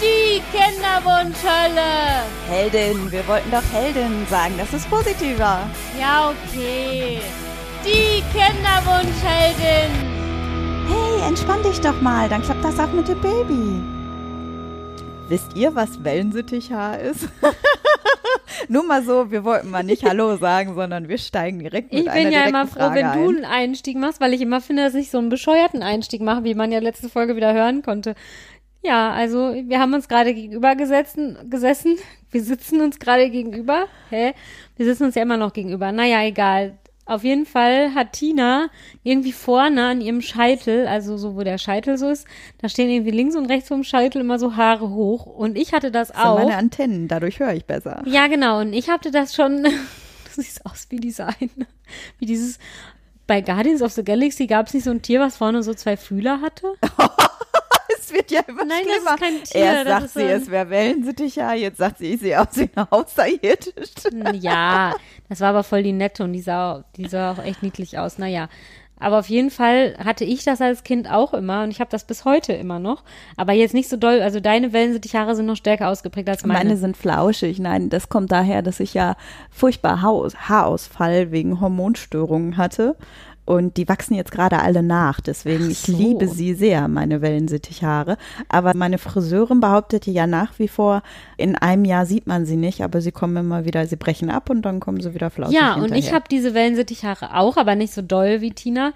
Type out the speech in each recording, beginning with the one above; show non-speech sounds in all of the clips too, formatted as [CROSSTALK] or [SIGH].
Die Kinderwunschhölle. Heldin, wir wollten doch Heldin sagen, das ist positiver. Ja, okay. Die Kinderwunschheldin. Hey, entspann dich doch mal, dann klappt das auch mit dem Baby. Wisst ihr, was Wellensittichhaar ist? [LAUGHS] Nur mal so, wir wollten mal nicht Hallo sagen, sondern wir steigen direkt mit Ich einer bin ja immer froh, Frage wenn ein. du einen Einstieg machst, weil ich immer finde, dass ich so einen bescheuerten Einstieg mache, wie man ja letzte Folge wieder hören konnte. Ja, also wir haben uns gerade gegenüber gesetzen, gesessen. Wir sitzen uns gerade gegenüber. Hä? Wir sitzen uns ja immer noch gegenüber. Naja, egal. Auf jeden Fall hat Tina irgendwie vorne an ihrem Scheitel, also so, wo der Scheitel so ist, da stehen irgendwie links und rechts vom Scheitel immer so Haare hoch. Und ich hatte das Das sind auch. meine Antennen, dadurch höre ich besser. Ja, genau. Und ich hatte das schon. [LAUGHS] Du siehst aus wie diese eine. Wie dieses. Bei Guardians of the Galaxy gab es nicht so ein Tier, was vorne so zwei Fühler hatte? [LAUGHS] Es wird ja immer Nein, das ist schlimmer. kein Tier, Erst sagt sie, es wäre Wellensittichhaar, jetzt sagt sie, ich sehe aus wie ein Außerirdisch. Ja, das war aber voll die nette und die sah, die sah auch echt niedlich aus. Naja. Aber auf jeden Fall hatte ich das als Kind auch immer und ich habe das bis heute immer noch. Aber jetzt nicht so doll. Also deine Wellensittichhaare sind noch stärker ausgeprägt als meine. Meine sind flauschig. Nein, das kommt daher, dass ich ja furchtbar Haaraus Haarausfall wegen Hormonstörungen hatte. Und die wachsen jetzt gerade alle nach. Deswegen, Ach ich so. liebe sie sehr, meine Wellensittichhaare. Aber meine Friseurin behauptete ja nach wie vor, in einem Jahr sieht man sie nicht, aber sie kommen immer wieder, sie brechen ab und dann kommen sie wieder flauschig Ja, und ich hinterher. habe diese Wellensittichhaare auch, aber nicht so doll wie Tina.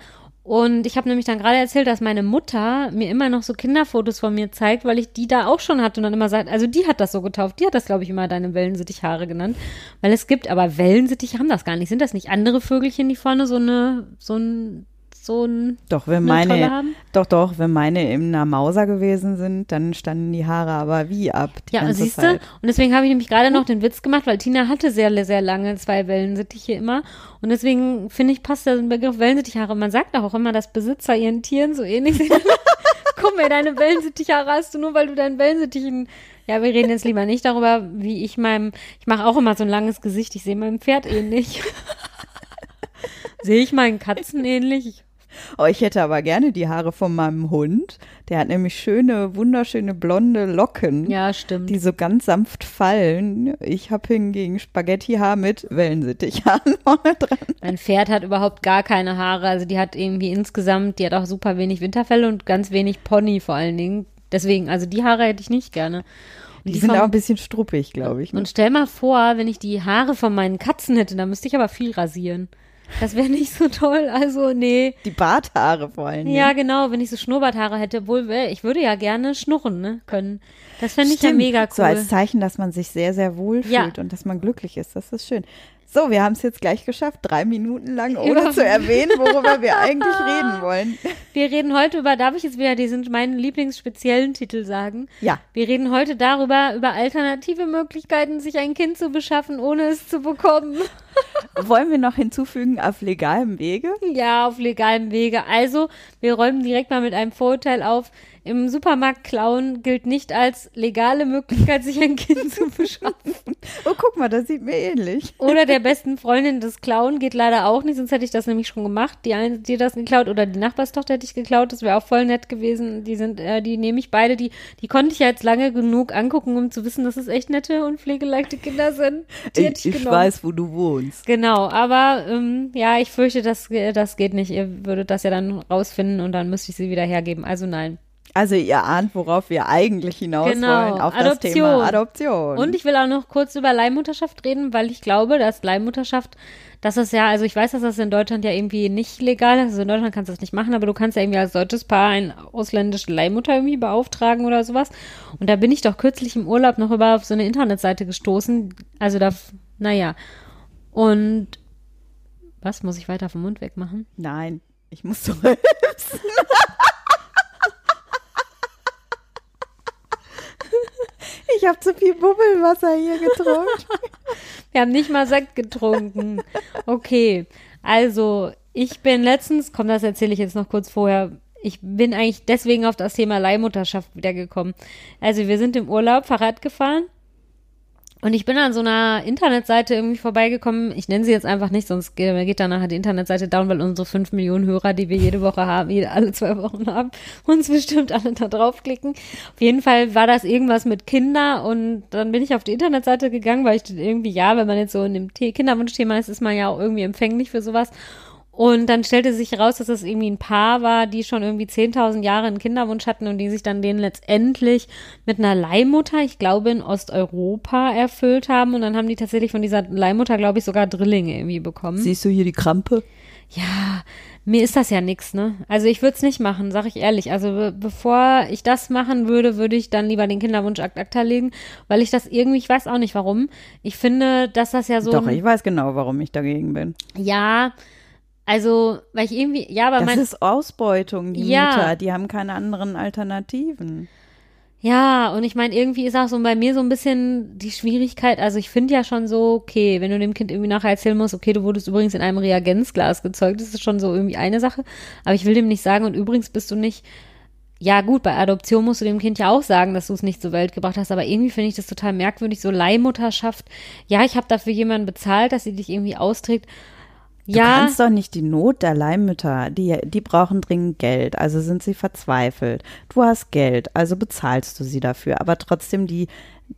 Und ich habe nämlich dann gerade erzählt, dass meine Mutter mir immer noch so Kinderfotos von mir zeigt, weil ich die da auch schon hatte und dann immer sagt, also die hat das so getauft, die hat das, glaube ich, immer deine Wellensittichhaare genannt. Weil es gibt, aber Wellensittiche haben das gar nicht. Sind das nicht andere Vögelchen, die vorne so eine, so ein, so ein Doch, wenn meine, haben? doch, doch, wenn meine in einer Mauser gewesen sind, dann standen die Haare aber wie ab. Ja, siehst du? Und deswegen habe ich nämlich gerade noch den Witz gemacht, weil Tina hatte sehr, sehr lange zwei Wellensittiche immer. Und deswegen finde ich, passt der Begriff Wellensittichhaare. Man sagt doch auch immer, dass Besitzer ihren Tieren so ähnlich sind. [LAUGHS] Guck mal, deine Wellensittichhaare hast du nur, weil du deinen Wellensittichen. Ja, wir reden jetzt lieber nicht darüber, wie ich meinem. Ich mache auch immer so ein langes Gesicht. Ich sehe meinem Pferd ähnlich. [LAUGHS] sehe ich meinen Katzen ähnlich? Oh, ich hätte aber gerne die Haare von meinem Hund. Der hat nämlich schöne, wunderschöne blonde Locken, Ja, stimmt. die so ganz sanft fallen. Ich habe hingegen Spaghettihaar mit Wellensittichhaaren [LAUGHS] vorne dran. Mein Pferd hat überhaupt gar keine Haare. Also die hat irgendwie insgesamt, die hat auch super wenig Winterfell und ganz wenig Pony vor allen Dingen. Deswegen, also die Haare hätte ich nicht gerne. Und Die, sind vom- auch ein bisschen struppig, glaube ich. Ne? Und stell mal vor, wenn ich die Haare von meinen Katzen hätte, dann müsste ich aber viel rasieren. Das wäre nicht so toll. Also, nee. Die Barthaare vor Dingen. Ja, genau, wenn ich so Schnurrbarthaare hätte, wohl, ich würde ja gerne schnurren, ne, können. Das fände ich ja mega cool. So als Zeichen, dass man sich sehr, sehr wohl Ja. fühlt und dass man glücklich ist. Das ist schön. So, wir haben es jetzt gleich geschafft, drei Minuten lang, ohne Über- zu erwähnen, worüber wir eigentlich [LAUGHS] reden wollen. Wir reden heute über, darf ich jetzt wieder diesen meinen Lieblingsspeziellen Titel sagen? Ja, Wir reden heute darüber, über alternative Möglichkeiten, sich ein Kind zu beschaffen, ohne es zu bekommen. [LAUGHS] wollen wir noch hinzufügen, auf legalem Wege? Ja, auf legalem Wege. Also, wir räumen direkt mal mit einem Vorurteil auf. Im Supermarkt klauen gilt nicht als legale Möglichkeit, sich ein Kind zu [LAUGHS] beschaffen. Oh, guck mal, das sieht mir ähnlich. Oder der besten Freundin des Klauen geht leider auch nicht, sonst hätte ich das nämlich schon gemacht. Die eine, die das geklaut oder die Nachbarstochter hätte ich geklaut, das wäre auch voll nett gewesen. Die sind, äh, die nehme ich beide, die, die konnte ich ja jetzt lange genug angucken, um zu wissen, dass es echt nette und pflegeleichte Kinder sind. Die hätte ich, genommen. wo du wohnst. Genau, aber ähm, ja, ich fürchte, das, das geht nicht. Ihr würdet das ja dann rausfinden und dann müsste ich sie wieder hergeben. Also nein. Also ihr ahnt, worauf wir eigentlich hinaus Genau, wollen, auf das Adoption. Thema Adoption. Und ich will auch noch kurz über Leihmutterschaft reden, weil ich glaube, dass Leihmutterschaft, das ist ja, also ich weiß, dass das in Deutschland ja irgendwie nicht legal ist. Also in Deutschland kannst du das nicht machen, aber du kannst ja irgendwie als deutsches Paar eine ausländische Leihmutter irgendwie beauftragen oder sowas. Und da bin ich doch kürzlich im Urlaub noch über auf so eine Internetseite gestoßen. Also da, naja. Und was, muss ich weiter vom Mund wegmachen? Nein, ich muss [LAUGHS] so rülpsen. Ich habe zu viel Bubbelwasser hier getrunken. [LAUGHS] Wir haben nicht mal Sekt getrunken. Okay, also ich bin letztens, komm, das erzähle ich jetzt noch kurz vorher. Ich bin eigentlich deswegen auf das Thema Leihmutterschaft wiedergekommen. Also wir sind im Urlaub Fahrrad gefahren Und ich bin an so einer Internetseite irgendwie vorbeigekommen. Ich nenne sie jetzt einfach nicht, sonst geht, geht dann nachher die Internetseite down, weil unsere fünf Millionen Hörer, die wir jede Woche haben, jede, alle zwei Wochen haben, [LAUGHS] uns bestimmt alle da draufklicken. Auf jeden Fall war das irgendwas mit Kinder und dann bin ich auf die Internetseite gegangen, weil ich irgendwie, ja, wenn man jetzt so in dem Kinderwunschthema ist, ist man ja auch irgendwie empfänglich für sowas. Und dann stellte sich heraus, dass es irgendwie ein Paar war, die schon irgendwie 10.000 Jahre einen Kinderwunsch hatten und die sich dann den letztendlich mit einer Leihmutter, ich glaube in Osteuropa, erfüllt haben. Und dann haben die tatsächlich von dieser Leihmutter, glaube ich, sogar Drillinge irgendwie bekommen. Siehst du hier die Krampe? Ja, mir ist das ja nix, ne? Also ich würde es nicht machen, sag ich ehrlich. Also be bevor ich das machen würde, würde ich dann lieber den Kinderwunsch akt akta legen, weil ich das irgendwie, ich weiß auch nicht warum. Ich finde, dass das ja so. Doch, ich weiß genau, warum ich dagegen bin. Ja, also, weil ich irgendwie, ja, aber Das mein, ist Ausbeutung, die Ja. Mütter, die haben keine anderen Alternativen. ja, und ich meine, irgendwie ist auch so bei mir so ein bisschen die Schwierigkeit, also ich finde ja schon so, okay, wenn du dem Kind irgendwie nachher erzählen musst, okay, du wurdest übrigens in einem Reagenzglas gezeugt, das ist schon so irgendwie eine Sache, aber ich will dem nicht sagen und übrigens bist du nicht, ja gut, bei Adoption musst du dem Kind ja auch sagen, dass du es nicht zur Welt gebracht hast, aber irgendwie finde ich das total merkwürdig, so Leihmutterschaft, ja, ich habe dafür jemanden bezahlt, dass sie dich irgendwie austrägt, Du ja, kannst doch nicht die Not der Leihmütter, die, die brauchen dringend Geld, also sind sie verzweifelt. Du hast Geld, also bezahlst du sie dafür. Aber trotzdem, die,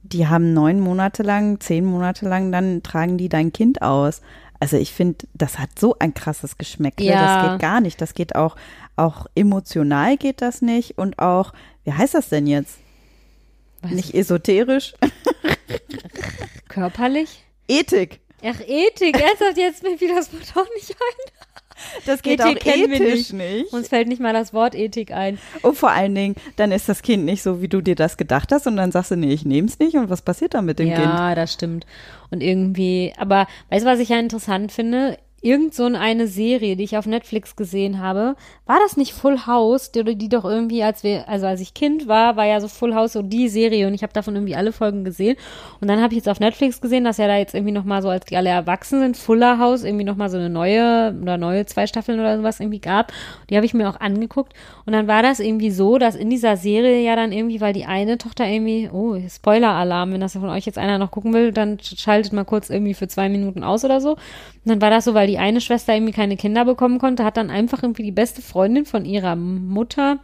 die haben neun Monate lang, zehn Monate lang, dann tragen die dein Kind aus. Also ich finde, das hat so ein krasses Geschmäckle. Ja. Das geht gar nicht. Das geht auch, auch emotional geht das nicht. Und auch, wie heißt das denn jetzt? Was? Nicht esoterisch? [LAUGHS] körperlich. Ethik. Ach, Ethik, ernsthaft, jetzt mir fiel das Wort auch nicht ein. Das geht Ethik auch kennen wir ethisch nicht. nicht. Uns fällt nicht mal das Wort Ethik ein. Und vor allen Dingen, dann ist das Kind nicht so, wie du dir das gedacht hast und dann sagst du, nee, ich nehme es nicht und was passiert dann mit dem Kind? Ja, das stimmt. Und irgendwie, aber weißt du, was ich ja interessant finde? Irgend so eine Serie, die ich auf Netflix gesehen habe, war das nicht Full House, die, die doch irgendwie, als wir, also als ich Kind war, war ja so Full House so die Serie und ich habe davon irgendwie alle Folgen gesehen. Und dann habe ich jetzt auf Netflix gesehen, dass ja da jetzt irgendwie nochmal so, als die alle erwachsen sind, Fuller House irgendwie nochmal so eine neue oder neue zwei Staffeln oder sowas irgendwie gab. Die habe ich mir auch angeguckt. Und dann war das irgendwie so, dass in dieser Serie ja dann irgendwie, weil die eine Tochter irgendwie, oh, Spoiler-Alarm, wenn das von euch jetzt einer noch gucken will, dann schaltet mal kurz irgendwie für zwei Minuten aus oder so. Und dann war das so, weil die eine Schwester irgendwie keine Kinder bekommen konnte, hat dann einfach irgendwie die beste Freundin von ihrer Mutter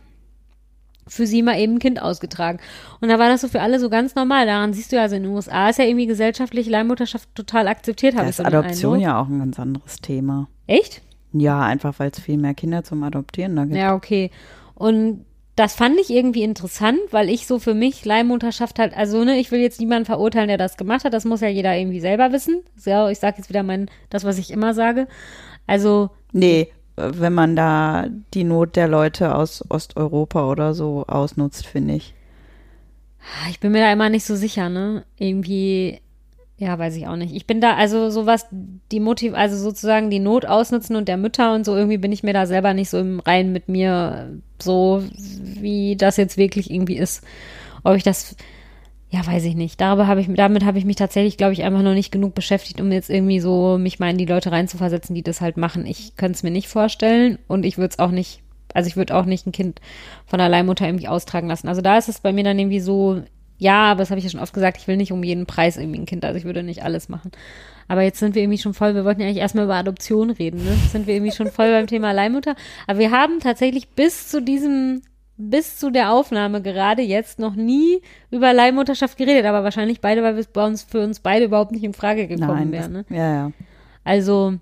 für sie mal eben ein Kind ausgetragen. Und da war das so für alle so ganz normal. Daran siehst du ja, also in den USA ist ja irgendwie gesellschaftlich Leihmutterschaft total akzeptiert, Da ist so Adoption ja auch ein ganz anderes Thema. Echt? Ja, einfach weil es viel mehr Kinder zum Adoptieren da gibt. Ja, okay. Und das fand ich irgendwie interessant, weil ich so für mich Leihmutterschaft halt, also ne, ich will jetzt niemanden verurteilen, der das gemacht hat, das muss ja jeder irgendwie selber wissen. Ja, ich sage jetzt wieder mein, das, was ich immer sage. Also, Nee, wenn man da die Not der Leute aus Osteuropa oder so ausnutzt, finde ich. ich bin mir da immer nicht so sicher, ne? Irgendwie, ja, weiß ich auch nicht. Ich bin da, also sowas, die Motiv, also sozusagen die Not ausnutzen und der Mütter und so, irgendwie bin ich mir da selber nicht so im Reinen mit mir, so wie das jetzt wirklich irgendwie ist. Ob ich das, ja, weiß ich nicht. Darüber habe ich, damit habe ich mich tatsächlich, glaube ich, einfach noch nicht genug beschäftigt, um jetzt irgendwie so mich mal in die Leute reinzuversetzen, die das halt machen. Ich könnte es mir nicht vorstellen und ich würde es auch nicht, also ich würde auch nicht ein Kind von der Leihmutter irgendwie austragen lassen. Also da ist es bei mir dann irgendwie so, ja, aber das habe ich ja schon oft gesagt, ich will nicht um jeden Preis irgendwie ein Kind, also ich würde nicht alles machen. Aber jetzt sind wir irgendwie schon voll, wir wollten ja eigentlich erstmal über Adoption reden, ne? Jetzt sind wir irgendwie schon voll beim Thema Leihmutter. Aber wir haben tatsächlich bis zu diesem, bis zu der Aufnahme gerade jetzt noch nie über Leihmutterschaft geredet, aber wahrscheinlich beide, weil es bei uns für uns beide überhaupt nicht in Frage gekommen wäre. Ne? ja, ja. Also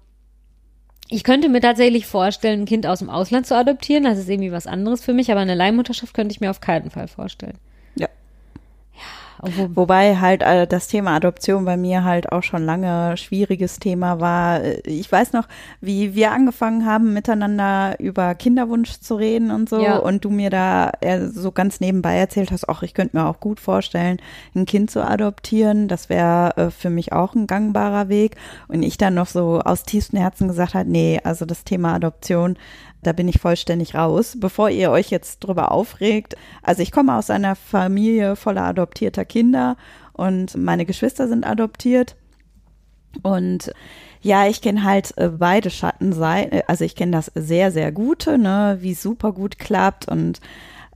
ich könnte mir tatsächlich vorstellen, ein Kind aus dem Ausland zu adoptieren. Das ist irgendwie was anderes für mich, aber eine Leihmutterschaft könnte ich mir auf keinen Fall vorstellen. Obwohl, Wobei halt äh, das Thema Adoption bei mir halt auch schon lange schwieriges Thema war. Äh, Ich weiß noch, wie wir angefangen haben, miteinander über Kinderwunsch zu reden und so. Ja. Und du mir da äh, so ganz nebenbei erzählt hast, ach, ich könnte mir auch gut vorstellen, ein Kind zu adoptieren. Das wäre äh, für mich auch ein gangbarer Weg. Und ich dann noch so aus tiefstem Herzen gesagt hat, nee, also das Thema Adoption, da bin ich vollständig raus. Bevor ihr euch jetzt drüber aufregt, also ich komme aus einer Familie voller adoptierter Kinder und meine Geschwister sind adoptiert. Und ja, ich kenne halt äh, beide Schattenseiten. Also ich kenne das sehr, sehr Gute, ne, wie es super gut klappt und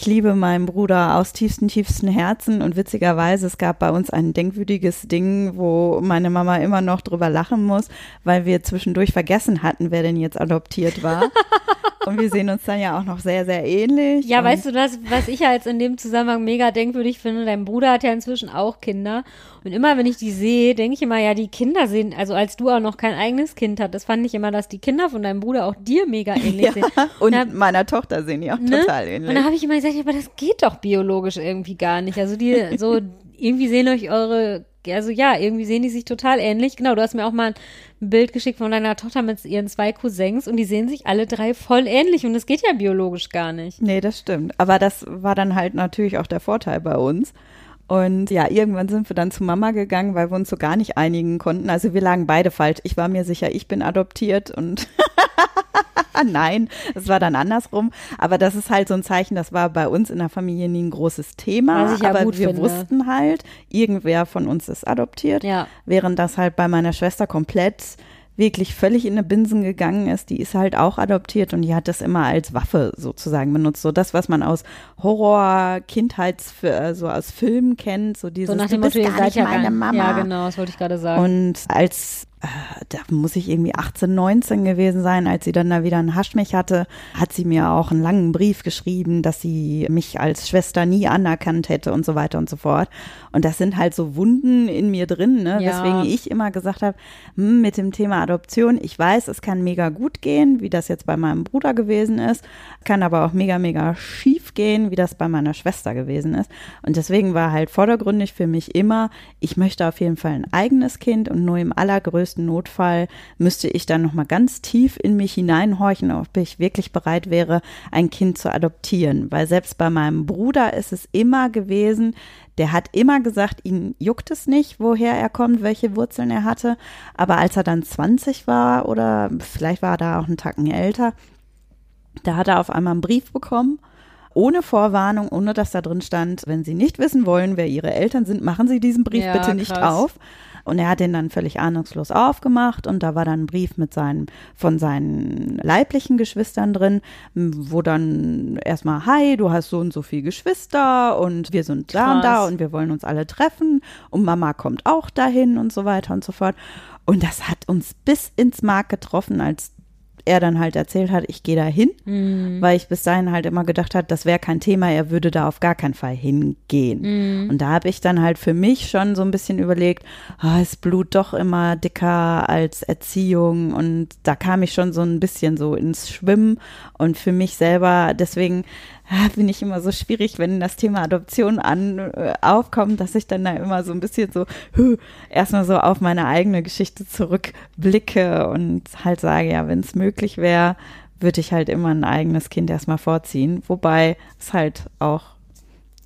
Ich liebe meinen Bruder aus tiefstem, tiefstem Herzen und witzigerweise, es gab bei uns ein denkwürdiges Ding, wo meine Mama immer noch drüber lachen muss, weil wir zwischendurch vergessen hatten, wer denn jetzt adoptiert war. [LAUGHS] und wir sehen uns dann ja auch noch sehr, sehr ähnlich. Ja, weißt du, das, was ich ja jetzt in dem Zusammenhang mega denkwürdig finde, dein Bruder hat ja inzwischen auch Kinder. Und immer, wenn ich die sehe, denke ich immer, ja, die Kinder sehen, also als du auch noch kein eigenes Kind hattest, fand ich immer, dass die Kinder von deinem Bruder auch dir mega ähnlich ja, sehen. Und, und da, meiner Tochter sehen die auch ne? total ähnlich. Und da habe ich immer gesagt, aber das geht doch biologisch irgendwie gar nicht. Also die, so, irgendwie sehen euch eure also ja, irgendwie sehen die sich total ähnlich. Genau, du hast mir auch mal ein Bild geschickt von deiner Tochter mit ihren zwei Cousins und die sehen sich alle drei voll ähnlich und das geht ja biologisch gar nicht. Nee, das stimmt. Aber das war dann halt natürlich auch der Vorteil bei uns. Und ja, irgendwann sind wir dann zu Mama gegangen, weil wir uns so gar nicht einigen konnten. Also wir lagen beide falsch. Ich war mir sicher, ich bin adoptiert und [LAUGHS] nein, es war dann andersrum. Aber das ist halt so ein Zeichen, das war bei uns in der Familie nie ein großes Thema. Ja aber gut wir finde. wussten halt, irgendwer von uns ist adoptiert. Ja. Während das halt bei meiner Schwester komplett wirklich völlig in eine Binsen gegangen ist, die ist halt auch adoptiert und die hat das immer als Waffe sozusagen benutzt. So das, was man aus Horror, Kindheits, äh, so aus Filmen kennt, so dieses, So nach dem Motto, ihr seid ja meine Mama. Ja, genau, das wollte ich gerade sagen. Und als, da muss ich irgendwie 18, 19 gewesen sein, als sie dann da wieder einen Haschmich hatte, hat sie mir auch einen langen Brief geschrieben, dass sie mich als Schwester nie anerkannt hätte und so weiter und so fort. Und das sind halt so Wunden in mir drin, ne? Ja. weswegen ich immer gesagt habe, hm, mit dem Thema Adoption, ich weiß, es kann mega gut gehen, wie das jetzt bei meinem Bruder gewesen ist, kann aber auch mega, mega schief gehen, wie das bei meiner Schwester gewesen ist. Und deswegen war halt vordergründig für mich immer, ich möchte auf jeden Fall ein eigenes Kind und nur im allergrößten Notfall müsste ich dann nochmal ganz tief in mich hineinhorchen, ob ich wirklich bereit wäre, ein Kind zu adoptieren. Weil selbst bei meinem Bruder ist es immer gewesen, der hat immer gesagt, ihn juckt es nicht, woher er kommt, welche Wurzeln er hatte. Aber als er dann 20 war oder vielleicht war er da auch einen Tacken älter, da hat er auf einmal einen Brief bekommen, ohne Vorwarnung, ohne dass da drin stand, wenn Sie nicht wissen wollen, wer Ihre Eltern sind, machen Sie diesen Brief Ja, bitte nicht krass. auf. Und er hat den dann völlig ahnungslos aufgemacht und da war dann ein Brief mit seinen, von seinen leiblichen Geschwistern drin, wo dann erstmal, hi, du hast so und so viele Geschwister und wir sind da und da Krass. und wir wollen uns alle treffen und Mama kommt auch dahin und so weiter und so fort. Und das hat uns bis ins Mark getroffen, als er dann halt erzählt hat, ich gehe da hin, Mhm. weil ich bis dahin halt immer gedacht hat, das wäre kein Thema, er würde da auf gar keinen Fall hingehen. Mhm. Und da habe ich dann halt für mich schon so ein bisschen überlegt, ah, ist Blut doch immer dicker als Erziehung und da kam ich schon so ein bisschen so ins Schwimmen und für mich selber, deswegen [LAUGHS] bin ich immer so schwierig, wenn das Thema Adoption an äh, aufkommt, dass ich dann da immer so ein bisschen so huh, erstmal so auf meine eigene Geschichte zurückblicke und halt sage, ja, wenn es möglich wäre, würde ich halt immer ein eigenes Kind erstmal vorziehen. Wobei es halt auch,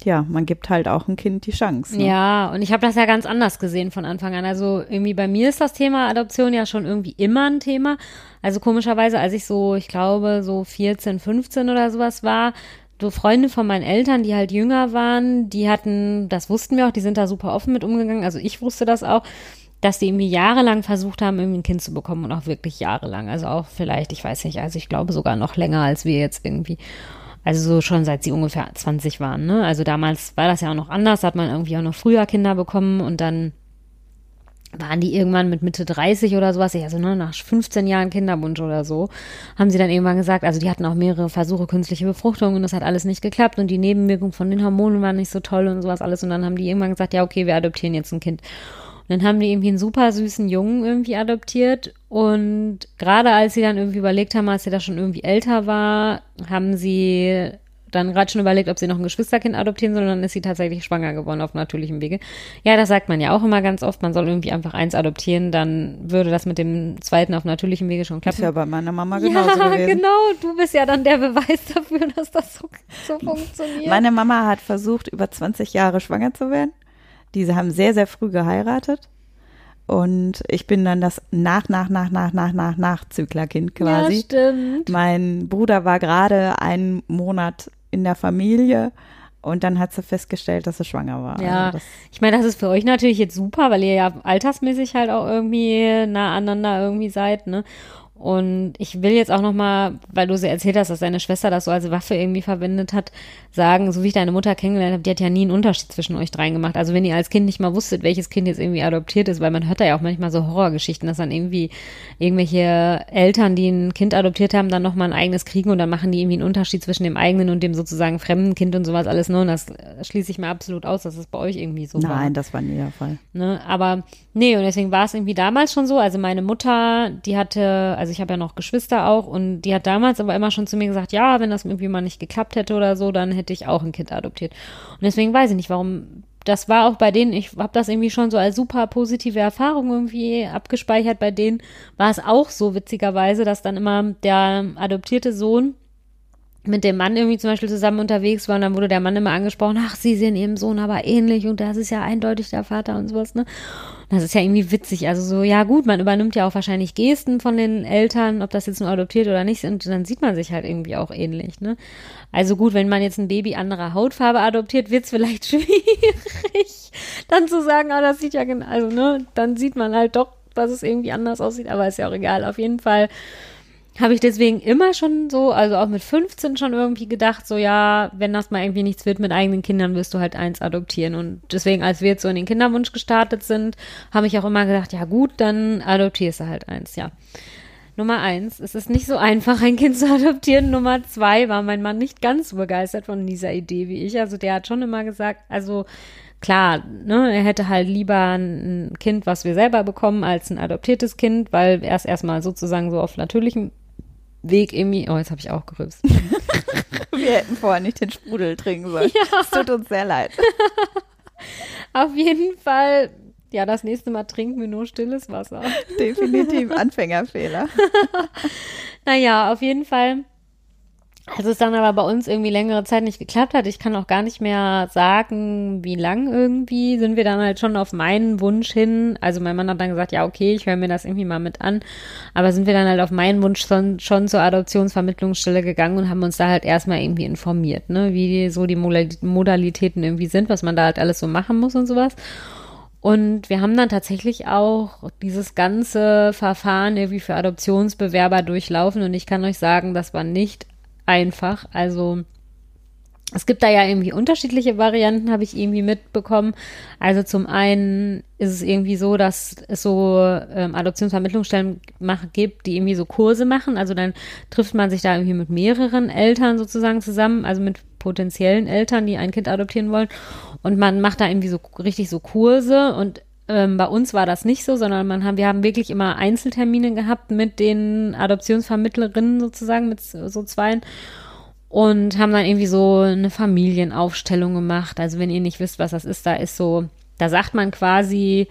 ja, man gibt halt auch ein Kind die Chance. Ne? Ja, und ich habe das ja ganz anders gesehen von Anfang an. Also irgendwie bei mir ist das Thema Adoption ja schon irgendwie immer ein Thema. Also komischerweise, als ich so, ich glaube, so 14, 15 oder sowas war, so Freunde von meinen Eltern, die halt jünger waren, die hatten, das wussten wir auch, die sind da super offen mit umgegangen. Also ich wusste das auch, dass die irgendwie jahrelang versucht haben, irgendwie ein Kind zu bekommen und auch wirklich jahrelang. Also auch vielleicht, ich weiß nicht, also ich glaube sogar noch länger als wir jetzt irgendwie. Also so schon seit sie ungefähr 20 waren, ne? Also damals war das ja auch noch anders, hat man irgendwie auch noch früher Kinder bekommen und dann waren die irgendwann mit Mitte 30 oder sowas, also ne, nach 15 Jahren Kinderwunsch oder so, haben sie dann irgendwann gesagt, also die hatten auch mehrere Versuche künstliche Befruchtung und das hat alles nicht geklappt und die Nebenwirkungen von den Hormonen waren nicht so toll und sowas alles und dann haben die irgendwann gesagt, ja okay, wir adoptieren jetzt ein Kind. Und dann haben die irgendwie einen super süßen Jungen irgendwie adoptiert und gerade als sie dann irgendwie überlegt haben, als sie da schon irgendwie älter war, haben sie dann gerade schon überlegt, ob sie noch ein Geschwisterkind adoptieren soll, und dann ist sie tatsächlich schwanger geworden auf natürlichem Wege. Ja, das sagt man ja auch immer ganz oft, man soll irgendwie einfach eins adoptieren, dann würde das mit dem zweiten auf natürlichem Wege schon Ist klappen. ja bei meiner Mama genauso ja, gewesen. genau, du bist ja dann der Beweis dafür, dass das so, so [LAUGHS] funktioniert. Meine Mama hat versucht, über 20 Jahre schwanger zu werden. Diese haben sehr, sehr früh geheiratet. Und ich bin dann das nach, nach, nach, nach, nach, nach, nach Zyklerkind ja, quasi. stimmt. mein Bruder war gerade einen Monat in der Familie und dann hat sie festgestellt, dass sie schwanger war. Ja, Also ich meine, das ist für euch natürlich jetzt super, weil ihr ja altersmäßig halt auch irgendwie nah aneinander irgendwie seid, ne? Und ich will jetzt auch noch mal, weil du sie erzählt hast, dass deine Schwester das so als Waffe irgendwie verwendet hat, sagen, so wie ich deine Mutter kennengelernt habe, die hat ja nie einen Unterschied zwischen euch dreien gemacht. Also wenn ihr als Kind nicht mal wusstet, welches Kind jetzt irgendwie adoptiert ist, weil man hört da ja auch manchmal so Horrorgeschichten, dass dann irgendwie irgendwelche Eltern, die ein Kind adoptiert haben, dann noch mal ein eigenes kriegen und dann machen die irgendwie einen Unterschied zwischen dem eigenen und dem sozusagen fremden Kind und sowas alles. Ne? Und das schließe ich mir absolut aus, dass es bei euch irgendwie so Nein, war. Nein, das war nie der Fall. Ne? Aber nee, und deswegen war es irgendwie damals schon so. Also meine Mutter, die hatte, also ich habe ja noch Geschwister auch und die hat damals aber immer schon zu mir gesagt, ja, wenn das irgendwie mal nicht geklappt hätte oder so, dann hätte ich auch ein Kind adoptiert. Und deswegen weiß ich nicht, warum. Das war auch bei denen, ich habe das irgendwie schon so als super positive Erfahrung irgendwie abgespeichert. Bei denen war es auch so witzigerweise, dass dann immer der adoptierte Sohn mit dem Mann irgendwie zum Beispiel zusammen unterwegs war und dann wurde der Mann immer angesprochen, ach, sie sehen ihrem Sohn aber ähnlich und das ist ja eindeutig der Vater und sowas, ne? Das ist ja irgendwie witzig. Also so, ja gut, man übernimmt ja auch wahrscheinlich Gesten von den Eltern, ob das jetzt nur adoptiert oder nicht, und dann sieht man sich halt irgendwie auch ähnlich, ne? Also gut, wenn man jetzt ein Baby anderer Hautfarbe adoptiert, wird's vielleicht [LAUGHS] schwierig, dann zu sagen, ah, das sieht ja genau, also, ne, dann sieht man halt doch, dass es irgendwie anders aussieht, aber ist ja auch egal. Auf jeden Fall habe ich deswegen immer schon so, also auch mit 15 schon irgendwie gedacht, so ja, wenn das mal irgendwie nichts wird mit eigenen Kindern, wirst du halt eins adoptieren. Und deswegen, als wir jetzt so in den Kinderwunsch gestartet sind, habe ich auch immer gedacht, ja gut, dann adoptierst du halt eins, ja. Nummer eins, es ist nicht so einfach, ein Kind zu adoptieren. Nummer zwei war mein Mann nicht ganz so begeistert von dieser Idee wie ich. Also der hat schon immer gesagt, also klar, ne, er hätte halt lieber ein Kind, was wir selber bekommen, als ein adoptiertes Kind, weil er es erstmal sozusagen so auf natürlichem Weg irgendwie. Oh, jetzt habe ich auch gerübst. [LAUGHS] Wir hätten vorher nicht den Sprudel trinken sollen. Ja. Es tut uns sehr leid. [LAUGHS] Auf jeden Fall, ja, das nächste Mal trinken wir nur stilles Wasser. Definitiv [LAUGHS] Anfängerfehler. naja, auf jeden Fall als es dann aber bei uns irgendwie längere Zeit nicht geklappt hat, ich kann auch gar nicht mehr sagen, wie lang irgendwie, sind wir dann halt schon auf meinen Wunsch hin. Also mein Mann hat dann gesagt, ja, okay, ich höre mir das irgendwie mal mit an. Aber sind wir dann halt auf meinen Wunsch schon, schon zur Adoptionsvermittlungsstelle gegangen und haben uns da halt erstmal irgendwie informiert, ne, wie so die Modalitäten irgendwie sind, was man da halt alles so machen muss und sowas. Und wir haben dann tatsächlich auch dieses ganze Verfahren irgendwie für Adoptionsbewerber durchlaufen und ich kann euch sagen, das war nicht einfach. Also es gibt da ja irgendwie unterschiedliche Varianten, habe ich irgendwie mitbekommen. Also zum einen ist es irgendwie so, dass es so ähm, Adoptionsvermittlungsstellen gibt, die irgendwie so Kurse machen. Also dann trifft man sich da irgendwie mit mehreren Eltern sozusagen zusammen, also mit potenziellen Eltern, die ein Kind adoptieren wollen. Und man macht da irgendwie so richtig so Kurse und ähm, bei uns war das nicht so, sondern man haben, wir haben wirklich immer Einzeltermine gehabt mit den Adoptionsvermittlerinnen sozusagen, mit so zweien. Und haben dann irgendwie so eine Familienaufstellung gemacht. Also wenn ihr nicht wisst, was das ist, da ist so, da sagt man quasi,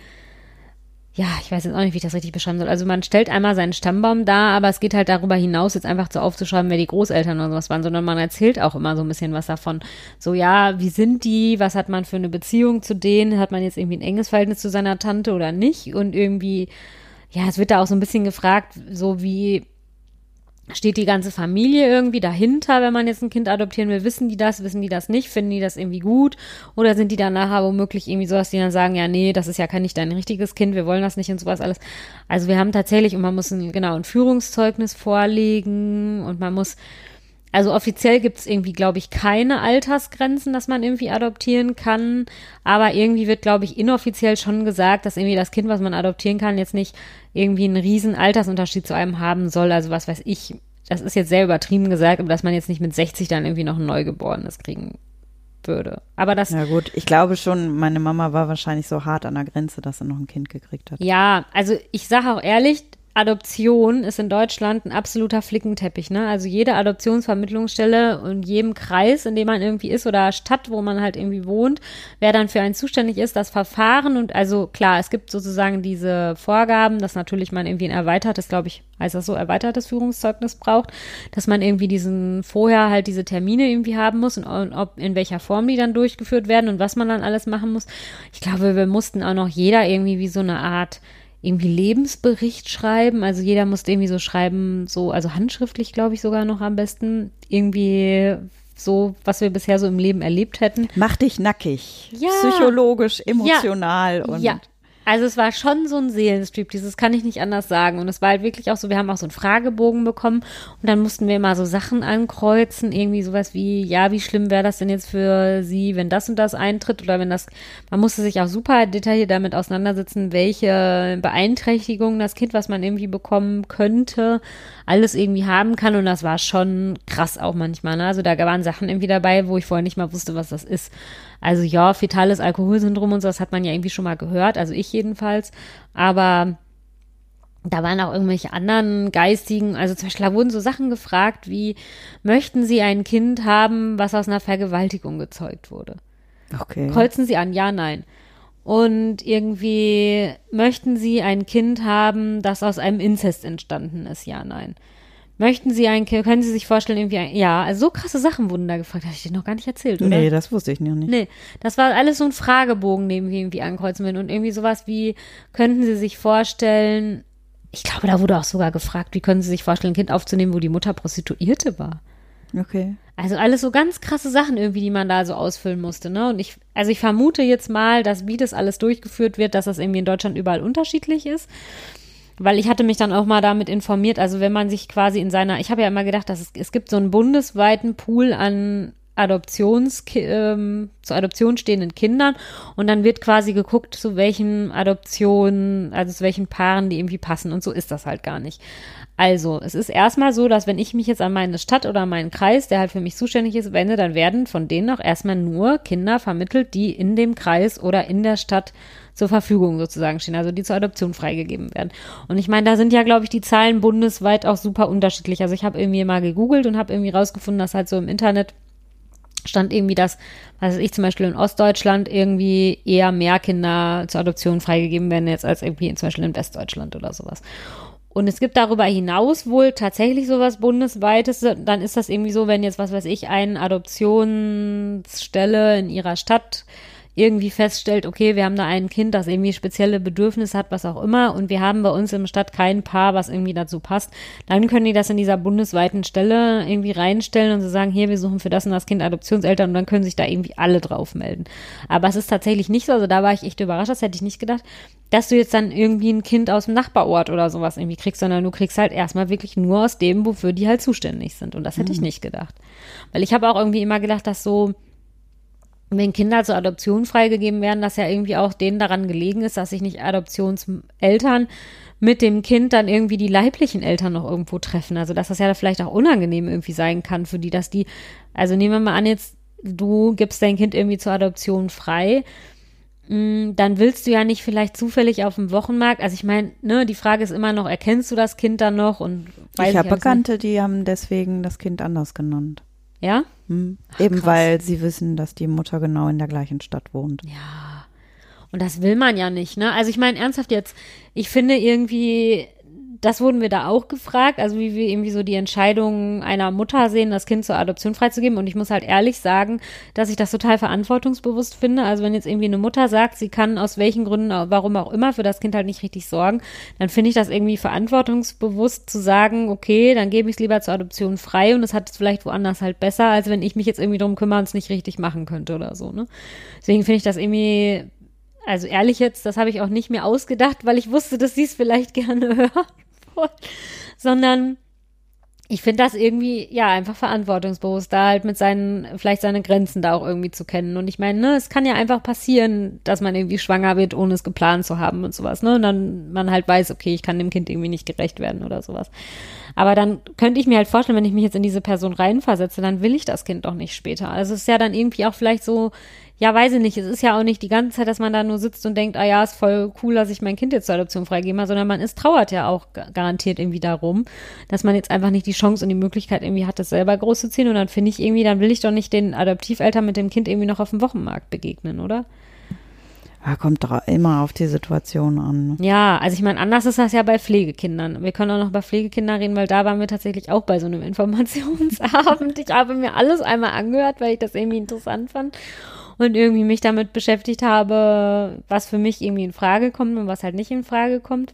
ja, ich weiß jetzt auch nicht, wie ich das richtig beschreiben soll. Also man stellt einmal seinen Stammbaum da, aber es geht halt darüber hinaus, jetzt einfach so aufzuschreiben, wer die Großeltern oder sowas waren, sondern man erzählt auch immer so ein bisschen was davon. So, ja, wie sind die? Was hat man für eine Beziehung zu denen? Hat man jetzt irgendwie ein enges Verhältnis zu seiner Tante oder nicht? Und irgendwie, ja, es wird da auch so ein bisschen gefragt, so wie, steht die ganze Familie irgendwie dahinter, wenn man jetzt ein Kind adoptieren will? Wissen die das? Wissen die das nicht? Finden die das irgendwie gut? Oder sind die dann nachher womöglich irgendwie so, dass die dann sagen, ja, nee, das ist ja kein nicht dein richtiges Kind, wir wollen das nicht und sowas alles. Also wir haben tatsächlich, und man muss ein, genau, ein Führungszeugnis vorlegen und man muss, also offiziell gibt es irgendwie, glaube ich, keine Altersgrenzen, dass man irgendwie adoptieren kann. Aber irgendwie wird, glaube ich, inoffiziell schon gesagt, dass irgendwie das Kind, was man adoptieren kann, jetzt nicht irgendwie einen riesen Altersunterschied zu einem haben soll. Also was weiß ich, das ist jetzt sehr übertrieben gesagt, aber dass man jetzt nicht mit 60 dann irgendwie noch ein Neugeborenes kriegen würde. Aber das. Ja gut, ich glaube schon, meine Mama war wahrscheinlich so hart an der Grenze, dass sie noch ein Kind gekriegt hat. Ja, also ich sage auch ehrlich, Adoption ist in Deutschland ein absoluter Flickenteppich. Ne? Also jede Adoptionsvermittlungsstelle und jedem Kreis, in dem man irgendwie ist oder Stadt, wo man halt irgendwie wohnt, wer dann für einen zuständig ist, das Verfahren und also klar, es gibt sozusagen diese Vorgaben, dass natürlich man irgendwie ein erweitertes, glaube ich, heißt das so, erweitertes Führungszeugnis braucht, dass man irgendwie diesen vorher halt diese Termine irgendwie haben muss und, und ob in welcher Form die dann durchgeführt werden und was man dann alles machen muss. Ich glaube, wir mussten auch noch jeder irgendwie wie so eine Art irgendwie Lebensbericht schreiben. Also jeder musste irgendwie so schreiben, so, also handschriftlich, glaube ich, sogar noch am besten. Irgendwie so, was wir bisher so im Leben erlebt hätten. Mach dich nackig. Ja. Psychologisch, emotional ja. und. Ja. Also es war schon so ein Seelenstrip, dieses kann ich nicht anders sagen. Und es war halt wirklich auch so, wir haben auch so einen Fragebogen bekommen und dann mussten wir mal so Sachen ankreuzen, irgendwie sowas wie, ja, wie schlimm wäre das denn jetzt für sie, wenn das und das eintritt oder wenn das, man musste sich auch super detailliert damit auseinandersetzen, welche Beeinträchtigungen das Kind, was man irgendwie bekommen könnte, alles irgendwie haben kann und das war schon krass auch manchmal. Ne? Also da waren Sachen irgendwie dabei, wo ich vorher nicht mal wusste, was das ist. Also ja, fetales Alkoholsyndrom und so, das hat man ja irgendwie schon mal gehört, also ich jedenfalls. Aber da waren auch irgendwelche anderen geistigen, also zum Beispiel da wurden so Sachen gefragt wie, möchten Sie ein Kind haben, was aus einer Vergewaltigung gezeugt wurde? Okay. Kreuzen Sie an, ja, nein. Und irgendwie möchten Sie ein Kind haben, das aus einem Inzest entstanden ist, ja, nein. Möchten Sie ein Kind, können Sie sich vorstellen, irgendwie, ein, ja, also so krasse Sachen wurden da gefragt. Habe ich dir noch gar nicht erzählt, oder? Nee, das wusste ich noch nicht. Nee, das war alles so ein Fragebogen, den wir irgendwie ankreuzen würden. Und irgendwie sowas wie, könnten Sie sich vorstellen, ich glaube, da wurde auch sogar gefragt, wie können Sie sich vorstellen, ein Kind aufzunehmen, wo die Mutter Prostituierte war? Okay. Also alles so ganz krasse Sachen irgendwie, die man da so ausfüllen musste, ne? Und ich, also ich vermute jetzt mal, dass wie das alles durchgeführt wird, dass das irgendwie in Deutschland überall unterschiedlich ist weil ich hatte mich dann auch mal damit informiert, also wenn man sich quasi in seiner, ich habe ja immer gedacht, dass es, es gibt so einen bundesweiten Pool an Adoptions, ähm, zur Adoption stehenden Kindern. Und dann wird quasi geguckt, zu welchen Adoptionen, also zu welchen Paaren die irgendwie passen. Und so ist das halt gar nicht. Also, es ist erstmal so, dass wenn ich mich jetzt an meine Stadt oder meinen Kreis, der halt für mich zuständig ist, wende, dann werden von denen auch erstmal nur Kinder vermittelt, die in dem Kreis oder in der Stadt zur Verfügung sozusagen stehen, also die zur Adoption freigegeben werden. Und ich meine, da sind ja, glaube ich, die Zahlen bundesweit auch super unterschiedlich. Also ich habe irgendwie mal gegoogelt und habe irgendwie rausgefunden, dass halt so im Internet stand irgendwie, dass, was ich zum Beispiel in Ostdeutschland irgendwie eher mehr Kinder zur Adoption freigegeben werden jetzt als irgendwie zum Beispiel in Westdeutschland oder sowas. Und es gibt darüber hinaus wohl tatsächlich sowas bundesweites. Dann ist das irgendwie so, wenn jetzt, was weiß ich, eine Adoptionsstelle in ihrer Stadt irgendwie feststellt, okay, wir haben da ein Kind, das irgendwie spezielle Bedürfnisse hat, was auch immer, und wir haben bei uns im Stadt kein Paar, was irgendwie dazu passt, dann können die das in dieser bundesweiten Stelle irgendwie reinstellen und so sagen, hier, wir suchen für das und das Kind Adoptionseltern und dann können sich da irgendwie alle drauf melden. Aber es ist tatsächlich nicht so, also da war ich echt überrascht, das hätte ich nicht gedacht, dass du jetzt dann irgendwie ein Kind aus dem Nachbarort oder sowas irgendwie kriegst, sondern du kriegst halt erstmal wirklich nur aus dem, wofür die halt zuständig sind. Und das hätte mhm. ich nicht gedacht. Weil ich habe auch irgendwie immer gedacht, dass so wenn Kinder zur Adoption freigegeben werden, dass ja irgendwie auch denen daran gelegen ist, dass sich nicht Adoptionseltern mit dem Kind dann irgendwie die leiblichen Eltern noch irgendwo treffen. Also dass das ja vielleicht auch unangenehm irgendwie sein kann für die, dass die, also nehmen wir mal an, jetzt du gibst dein Kind irgendwie zur Adoption frei, mm, dann willst du ja nicht vielleicht zufällig auf dem Wochenmarkt, also ich meine, ne, die Frage ist immer noch, erkennst du das Kind dann noch und weiß Ich habe Bekannte, nicht. die haben deswegen das Kind anders genannt. Ja? Hm. Ach, Eben krass. weil sie wissen, dass die Mutter genau in der gleichen Stadt wohnt. Ja. Und das will man ja nicht, ne? Also ich meine ernsthaft jetzt, ich finde irgendwie, das wurden wir da auch gefragt, also wie wir irgendwie so die Entscheidung einer Mutter sehen, das Kind zur Adoption freizugeben. Und ich muss halt ehrlich sagen, dass ich das total verantwortungsbewusst finde. Also wenn jetzt irgendwie eine Mutter sagt, sie kann aus welchen Gründen, warum auch immer, für das Kind halt nicht richtig sorgen, dann finde ich das irgendwie verantwortungsbewusst zu sagen, okay, dann gebe ich es lieber zur Adoption frei und es hat es vielleicht woanders halt besser, als wenn ich mich jetzt irgendwie drum kümmere und es nicht richtig machen könnte oder so, ne? Deswegen finde ich das irgendwie also ehrlich jetzt, das habe ich auch nicht mehr ausgedacht, weil ich wusste, dass sie es vielleicht [LAUGHS] gerne hören sondern ich finde das irgendwie, ja, einfach verantwortungsbewusst, da halt mit seinen, vielleicht seine Grenzen da auch irgendwie zu kennen. Und ich meine, ne, es kann ja einfach passieren, dass man irgendwie schwanger wird, ohne es geplant zu haben und sowas, ne? Und dann man halt weiß, okay, ich kann dem Kind irgendwie nicht gerecht werden oder sowas. Aber dann könnte ich mir halt vorstellen, wenn ich mich jetzt in diese Person reinversetze, dann will ich das Kind doch nicht später. Also es ist ja dann irgendwie auch vielleicht so, ja, weiß ich nicht, es ist ja auch nicht die ganze Zeit, dass man da nur sitzt und denkt, ah ja, ist voll cool, dass ich mein Kind jetzt zur Adoption freigebe, sondern man ist trauert ja auch garantiert irgendwie darum, dass man jetzt einfach nicht die Chance und die Möglichkeit irgendwie hat, das selber groß zu ziehen. Und dann finde ich irgendwie, dann will ich doch nicht den Adoptiveltern mit dem Kind irgendwie noch auf dem Wochenmarkt begegnen, oder? Ja, kommt immer auf die Situation an. Ja, also ich meine, anders ist das ja bei Pflegekindern. Wir können auch noch bei Pflegekindern reden, weil da waren wir tatsächlich auch bei so einem [LAUGHS] Informationsabend. Ich habe mir alles einmal angehört, weil ich das irgendwie interessant fand und irgendwie mich damit beschäftigt habe, was für mich irgendwie in Frage kommt und was halt nicht in Frage kommt.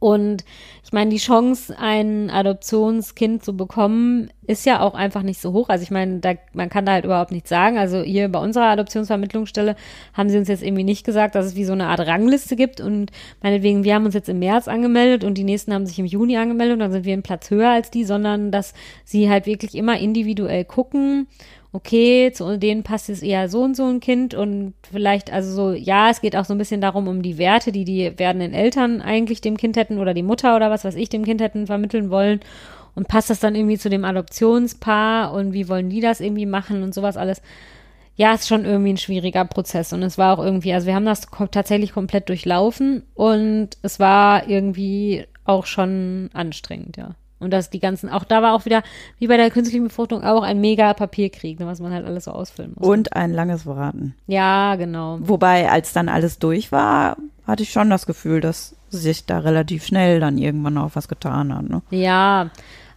Und ich meine, die Chance, ein Adoptionskind zu bekommen, ist ja auch einfach nicht so hoch. Also ich meine, da, man kann da halt überhaupt nichts sagen. Also hier bei unserer Adoptionsvermittlungsstelle haben sie uns jetzt irgendwie nicht gesagt, dass es wie so eine Art Rangliste gibt. Und meinetwegen, wir haben uns jetzt im März angemeldet und die nächsten haben sich im Juni angemeldet und dann sind wir einen Platz höher als die, sondern dass sie halt wirklich immer individuell gucken okay, zu denen passt es eher so und so ein Kind und vielleicht, also so, ja, es geht auch so ein bisschen darum, um die Werte, die die werdenden Eltern eigentlich dem Kind hätten oder die Mutter oder was weiß ich dem Kind hätten vermitteln wollen und passt das dann irgendwie zu dem Adoptionspaar und wie wollen die das irgendwie machen und sowas alles. Ja, ist schon irgendwie ein schwieriger Prozess und es war auch irgendwie, also wir haben das tatsächlich komplett durchlaufen und es war irgendwie auch schon anstrengend, ja. Und dass die ganzen, auch da war auch wieder, wie bei der künstlichen Befruchtung, auch ein mega Papierkrieg, ne, was man halt alles so ausfüllen muss. Und ein langes Warten. Ja, genau. Wobei, als dann alles durch war, hatte ich schon das Gefühl, dass sich da relativ schnell dann irgendwann auch was getan hat. Ne? Ja,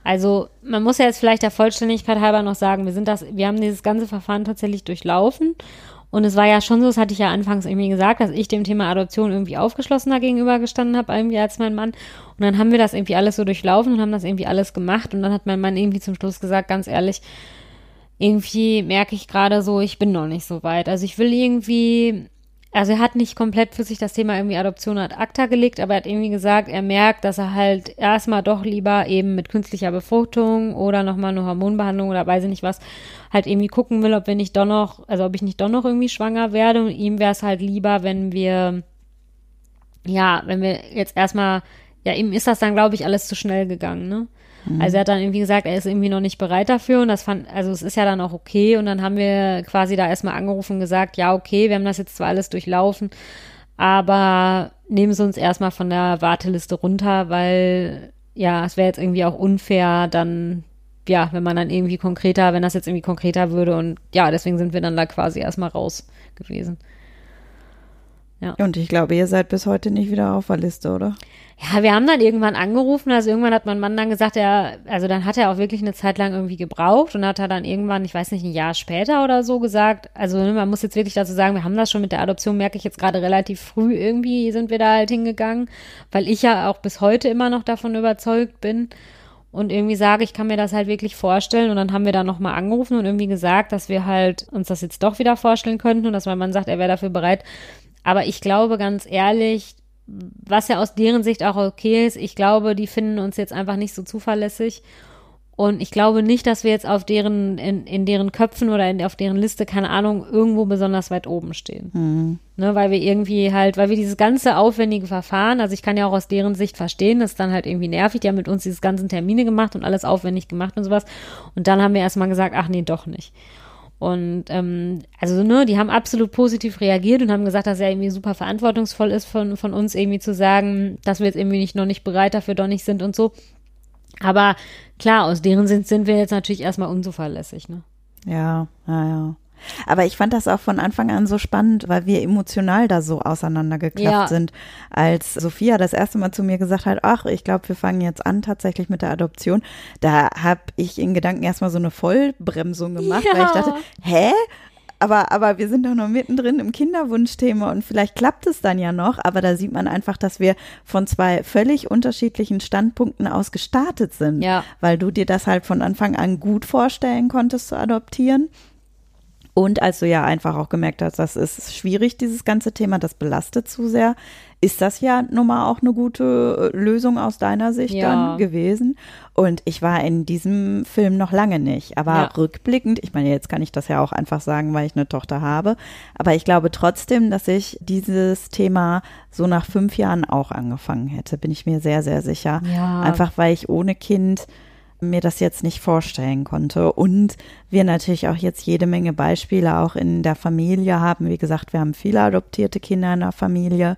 also man muss ja jetzt vielleicht der Vollständigkeit halber noch sagen, wir sind das, wir haben dieses ganze Verfahren tatsächlich durchlaufen und es war ja schon so, das hatte ich ja anfangs irgendwie gesagt, dass ich dem Thema Adoption irgendwie aufgeschlossener gegenübergestanden habe, irgendwie als mein Mann. Und dann haben wir das irgendwie alles so durchlaufen und haben das irgendwie alles gemacht. Und dann hat mein Mann irgendwie zum Schluss gesagt, ganz ehrlich, irgendwie merke ich gerade so, ich bin noch nicht so weit. Also ich will irgendwie also er hat nicht komplett für sich das Thema irgendwie Adoption ad acta gelegt, aber er hat irgendwie gesagt, er merkt, dass er halt erstmal doch lieber eben mit künstlicher Befruchtung oder nochmal eine Hormonbehandlung oder weiß ich nicht was, halt irgendwie gucken will, ob wir nicht doch noch, also ob ich nicht doch noch irgendwie schwanger werde. Und ihm wäre es halt lieber, wenn wir, ja, wenn wir jetzt erstmal, ja, ihm ist das dann, glaube ich, alles zu schnell gegangen, ne? Also er hat dann irgendwie gesagt, er ist irgendwie noch nicht bereit dafür und das fand, also es ist ja dann auch okay und dann haben wir quasi da erstmal angerufen und gesagt, ja, okay, wir haben das jetzt zwar alles durchlaufen, aber nehmen Sie uns erstmal von der Warteliste runter, weil ja, es wäre jetzt irgendwie auch unfair, dann ja, wenn man dann irgendwie konkreter, wenn das jetzt irgendwie konkreter würde und ja, deswegen sind wir dann da quasi erstmal raus gewesen. Ja. Und ich glaube, ihr seid bis heute nicht wieder auf der Liste, oder? Ja, wir haben dann irgendwann angerufen, also irgendwann hat mein Mann dann gesagt, er, also dann hat er auch wirklich eine Zeit lang irgendwie gebraucht und hat er dann irgendwann, ich weiß nicht, ein Jahr später oder so gesagt, also ne, man muss jetzt wirklich dazu sagen, wir haben das schon mit der Adoption, merke ich jetzt gerade relativ früh irgendwie sind wir da halt hingegangen, weil ich ja auch bis heute immer noch davon überzeugt bin und irgendwie sage, ich kann mir das halt wirklich vorstellen und dann haben wir da nochmal angerufen und irgendwie gesagt, dass wir halt uns das jetzt doch wieder vorstellen könnten und dass mein Mann sagt, er wäre dafür bereit, aber ich glaube ganz ehrlich, was ja aus deren Sicht auch okay ist, ich glaube, die finden uns jetzt einfach nicht so zuverlässig. Und ich glaube nicht, dass wir jetzt auf deren, in, in deren Köpfen oder in, auf deren Liste, keine Ahnung, irgendwo besonders weit oben stehen. Mhm. Ne, weil wir irgendwie halt, weil wir dieses ganze aufwendige Verfahren, also ich kann ja auch aus deren Sicht verstehen, das ist dann halt irgendwie nervig, die haben mit uns diese ganzen Termine gemacht und alles aufwendig gemacht und sowas. Und dann haben wir erstmal gesagt, ach nee, doch nicht. Und ähm, also ne, die haben absolut positiv reagiert und haben gesagt, dass er irgendwie super verantwortungsvoll ist von, von uns irgendwie zu sagen, dass wir jetzt irgendwie nicht noch nicht bereit dafür doch nicht sind und so. Aber klar, aus deren Sinn sind wir jetzt natürlich erstmal unzuverlässig, ne? Ja, ja, ja. Aber ich fand das auch von Anfang an so spannend, weil wir emotional da so auseinandergeklappt ja. sind. Als Sophia das erste Mal zu mir gesagt hat, ach, ich glaube, wir fangen jetzt an tatsächlich mit der Adoption, da habe ich in Gedanken erstmal so eine Vollbremsung gemacht, ja. weil ich dachte, hä? aber, aber wir sind doch noch mittendrin im Kinderwunschthema und vielleicht klappt es dann ja noch, aber da sieht man einfach, dass wir von zwei völlig unterschiedlichen Standpunkten aus gestartet sind, ja. weil du dir das halt von Anfang an gut vorstellen konntest zu adoptieren und als du ja einfach auch gemerkt hast, das ist schwierig, dieses ganze Thema, das belastet zu sehr, ist das ja nun mal auch eine gute äh, Lösung aus deiner Sicht ja. dann gewesen. Und ich war in diesem Film noch lange nicht. Aber ja. rückblickend, ich meine, jetzt kann ich das ja auch einfach sagen, weil ich eine Tochter habe. Aber ich glaube trotzdem, dass ich dieses Thema so nach fünf Jahren auch angefangen hätte, bin ich mir sehr, sehr sicher. Ja. Einfach weil ich ohne Kind mir das jetzt nicht vorstellen konnte. Und wir natürlich auch jetzt jede Menge Beispiele auch in der Familie haben. Wie gesagt, wir haben viele adoptierte Kinder in der Familie,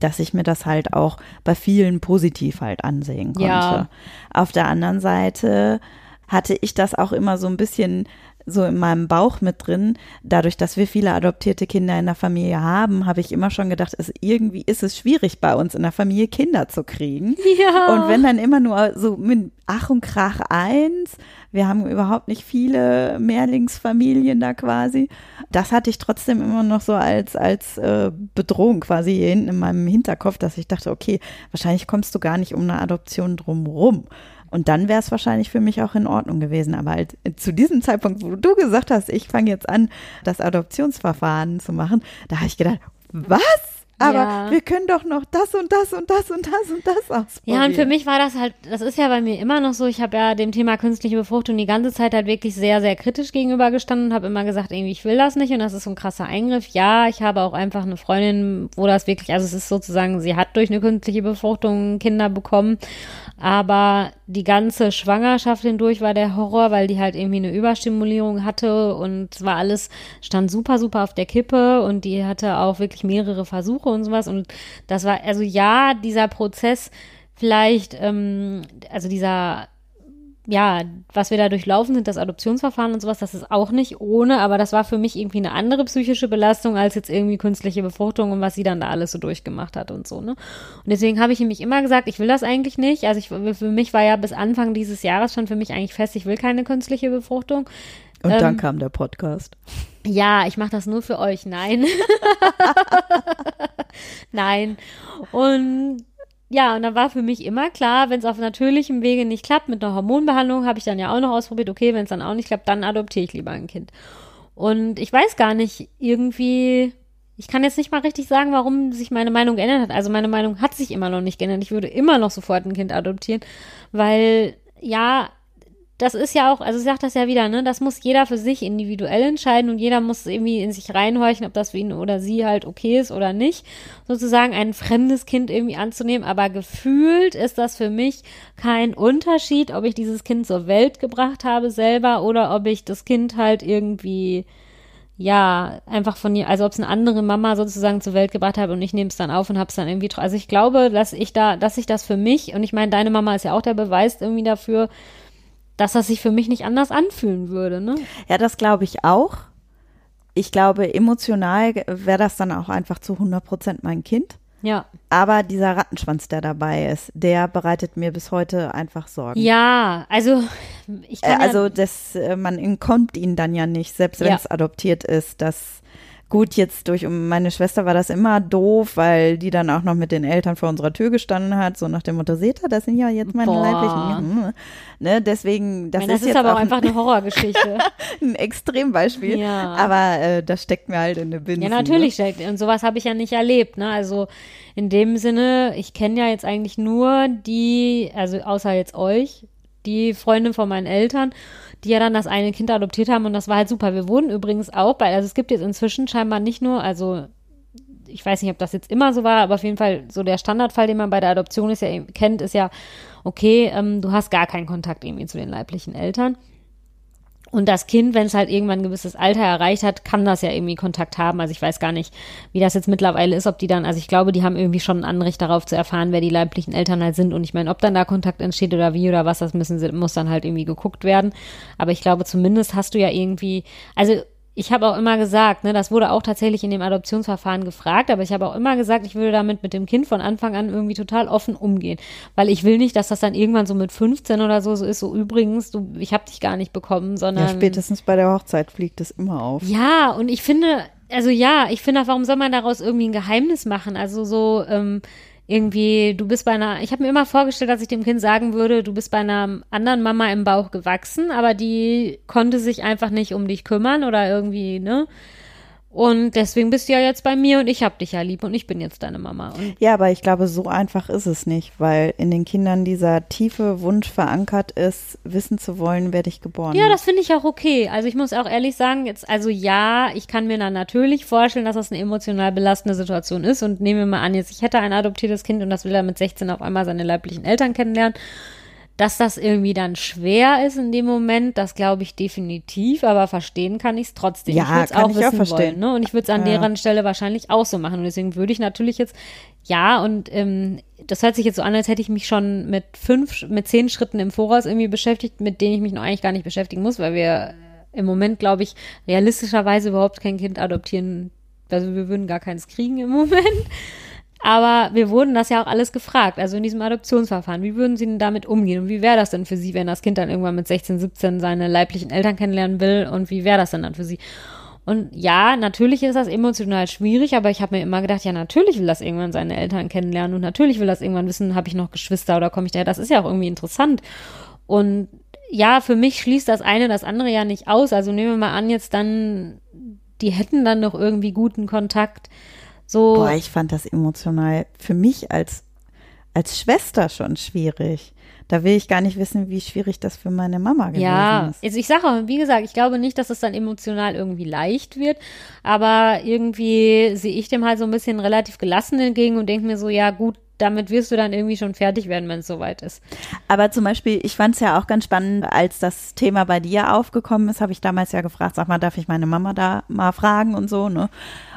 dass ich mir das halt auch bei vielen positiv halt ansehen konnte. Ja. Auf der anderen Seite hatte ich das auch immer so ein bisschen so in meinem Bauch mit drin. Dadurch, dass wir viele adoptierte Kinder in der Familie haben, habe ich immer schon gedacht, es, irgendwie ist es schwierig bei uns in der Familie Kinder zu kriegen. Ja. Und wenn dann immer nur so mit Ach und Krach eins, wir haben überhaupt nicht viele Mehrlingsfamilien da quasi. Das hatte ich trotzdem immer noch so als, als äh, Bedrohung quasi hier hinten in meinem Hinterkopf, dass ich dachte, okay, wahrscheinlich kommst du gar nicht um eine Adoption drumrum. Und dann wäre es wahrscheinlich für mich auch in Ordnung gewesen. Aber halt zu diesem Zeitpunkt, wo du gesagt hast, ich fange jetzt an, das Adoptionsverfahren zu machen, da habe ich gedacht, was? Aber Ja. wir können doch noch das und das und das und das und das ausprobieren. Ja, und für mich war das halt, das ist ja bei mir immer noch so, ich habe ja dem Thema künstliche Befruchtung die ganze Zeit halt wirklich sehr, sehr kritisch gegenübergestanden und habe immer gesagt, irgendwie, ich will das nicht und das ist so ein krasser Eingriff. Ja, ich habe auch einfach eine Freundin, wo das wirklich, also es ist sozusagen, sie hat durch eine künstliche Befruchtung Kinder bekommen, aber die ganze Schwangerschaft hindurch war der Horror, weil die halt irgendwie eine Überstimulierung hatte und es war alles, stand super, super auf der Kippe und die hatte auch wirklich mehrere Versuche und sowas. Und das war, also ja, dieser Prozess vielleicht, ähm, also dieser ja, was wir da durchlaufen sind, das Adoptionsverfahren und sowas, das ist auch nicht ohne, aber das war für mich irgendwie eine andere psychische Belastung als jetzt irgendwie künstliche Befruchtung und was sie dann da alles so durchgemacht hat und so, ne? Und deswegen habe ich nämlich immer gesagt, ich will das eigentlich nicht. Also ich, für mich war ja bis Anfang dieses Jahres schon für mich eigentlich fest, ich will keine künstliche Befruchtung. und dann ähm, kam der Podcast. Ja, ich mache das nur für euch. Nein. [LAUGHS] Nein. Und ja, und dann war für mich immer klar, wenn es auf natürlichem Wege nicht klappt, mit einer Hormonbehandlung, habe ich dann ja auch noch ausprobiert, okay, wenn es dann auch nicht klappt, dann adoptiere ich lieber ein Kind. Und ich weiß gar nicht, irgendwie, ich kann jetzt nicht mal richtig sagen, warum sich meine Meinung geändert hat. Also meine Meinung hat sich immer noch nicht geändert. Ich würde immer noch sofort ein Kind adoptieren, weil ja, das ist ja auch, also ich sag das ja wieder, ne, das muss jeder für sich individuell entscheiden und jeder muss irgendwie in sich reinhorchen, ob das für ihn oder sie halt okay ist oder nicht, sozusagen ein fremdes Kind irgendwie anzunehmen, aber gefühlt ist das für mich kein Unterschied, ob ich dieses Kind zur Welt gebracht habe selber oder ob ich das Kind halt irgendwie ja, einfach von ihr, also ob es eine andere Mama sozusagen zur Welt gebracht habe und ich nehme es dann auf und habe es dann irgendwie, also ich glaube, dass ich da, dass ich das für mich, und ich meine, deine Mama ist ja auch der Beweis irgendwie dafür, dass das sich für mich nicht anders anfühlen würde, ne? Ja, das glaube ich auch. Ich glaube, emotional wäre das dann auch einfach zu 100 Prozent mein Kind. Ja. Aber dieser Rattenschwanz, der dabei ist, der bereitet mir bis heute einfach Sorgen. Ja, also ich Äh, kann also ja, das, äh, man entkommt ihn dann ja nicht, selbst wenn Ja. es adoptiert ist. Das gut jetzt durch um meine Schwester war das immer doof, weil die dann auch noch mit den Eltern vor unserer Tür gestanden hat, so nach dem Motto, seht ihr, das sind ja jetzt meine Boah. leiblichen. Ne, deswegen, das, meine, das ist, ist, jetzt aber auch einfach eine Horrorgeschichte. [LAUGHS] ein Extrembeispiel. Ja. Aber äh, das steckt mir halt in eine Binsen. Ja, natürlich. steckt- Und sowas habe ich ja nicht erlebt. Ne? Also in dem Sinne, ich kenne ja jetzt eigentlich nur die, also außer jetzt euch, die Freundin von meinen Eltern, die ja dann das eine Kind adoptiert haben und das war halt super. Wir wurden übrigens auch bei, also es gibt jetzt inzwischen scheinbar nicht nur, also ich weiß nicht, ob das jetzt immer so war, aber auf jeden Fall so der Standardfall, den man bei der Adoption ist ja, kennt, ist ja, okay, ähm, du hast gar keinen Kontakt irgendwie zu den leiblichen Eltern. Und das Kind, wenn es halt irgendwann ein gewisses Alter erreicht hat, kann das ja irgendwie Kontakt haben. Also ich weiß gar nicht, wie das jetzt mittlerweile ist, ob die dann, also ich glaube, die haben irgendwie schon ein Anrecht darauf zu erfahren, wer die leiblichen Eltern halt sind. Und ich meine, ob dann da Kontakt entsteht oder wie oder was, das müssen muss dann halt irgendwie geguckt werden. Aber ich glaube, zumindest hast du ja irgendwie, also ich habe auch immer gesagt, ne, das wurde auch tatsächlich in dem Adoptionsverfahren gefragt, aber ich habe auch immer gesagt, ich würde damit mit dem Kind von Anfang an irgendwie total offen umgehen, weil ich will nicht, dass das dann irgendwann so mit 15 oder so so ist, so übrigens, du, ich habe dich gar nicht bekommen, sondern Ja, spätestens bei der Hochzeit fliegt es immer auf. ja, und ich finde, also ja, ich finde, warum soll man daraus irgendwie ein Geheimnis machen? Also so ähm, irgendwie, du bist bei einer, ich habe mir immer vorgestellt, dass ich dem Kind sagen würde, du bist bei einer anderen Mama im Bauch gewachsen, aber die konnte sich einfach nicht um dich kümmern oder irgendwie, ne? Und deswegen bist du ja jetzt bei mir und ich hab dich ja lieb und ich bin jetzt deine Mama. Und Ja, aber ich glaube, so einfach ist es nicht, weil in den Kindern dieser tiefe Wunsch verankert ist, wissen zu wollen, werde ich geboren. Ja, das finde ich auch okay. Also ich muss auch ehrlich sagen, jetzt, also ja, ich kann mir dann natürlich vorstellen, dass das eine emotional belastende Situation ist und nehmen wir mal an, jetzt ich hätte ein adoptiertes Kind und das will er mit 16 auf einmal seine leiblichen Eltern kennenlernen. Dass das irgendwie dann schwer ist in dem Moment, das glaube ich definitiv, aber verstehen kann ich es trotzdem. Ja, ich würde es auch ich auch wissen verstehen. wollen, ne? Und ich würde es an Ja. deren Stelle wahrscheinlich auch so machen. Und deswegen würde ich natürlich jetzt, ja, und ähm, das hört sich jetzt so an, als hätte ich mich schon mit fünf, mit zehn Schritten im Voraus irgendwie beschäftigt, mit denen ich mich noch eigentlich gar nicht beschäftigen muss, weil wir im Moment, glaube ich, realistischerweise überhaupt kein Kind adoptieren. Also wir würden gar keins kriegen im Moment. Aber wir wurden das ja auch alles gefragt, also in diesem Adoptionsverfahren. Wie würden Sie denn damit umgehen? Und wie wäre das denn für Sie, wenn das Kind dann irgendwann mit 16, 17 seine leiblichen Eltern kennenlernen will? Und wie wäre das denn dann für Sie? Und ja, natürlich ist das emotional schwierig, aber ich habe mir immer gedacht, ja, natürlich will das irgendwann seine Eltern kennenlernen und natürlich will das irgendwann wissen, habe ich noch Geschwister oder komme ich daher. Das ist ja auch irgendwie interessant. Und ja, für mich schließt das eine das andere ja nicht aus. Also nehmen wir mal an, jetzt dann, die hätten dann noch irgendwie guten Kontakt. So. Boah, ich fand das emotional für mich als, als Schwester schon schwierig. Da will ich gar nicht wissen, wie schwierig das für meine Mama gewesen ja, ist. also ich sage auch, wie gesagt, ich glaube nicht, dass es dann emotional irgendwie leicht wird, aber irgendwie sehe ich dem halt so ein bisschen relativ gelassen entgegen und denke mir so, ja gut, damit wirst du dann irgendwie schon fertig werden, wenn es soweit ist. Aber zum Beispiel, ich fand es ja auch ganz spannend, als das Thema bei dir aufgekommen ist, habe ich damals ja gefragt, sag mal, darf ich meine Mama da mal fragen und so, ne?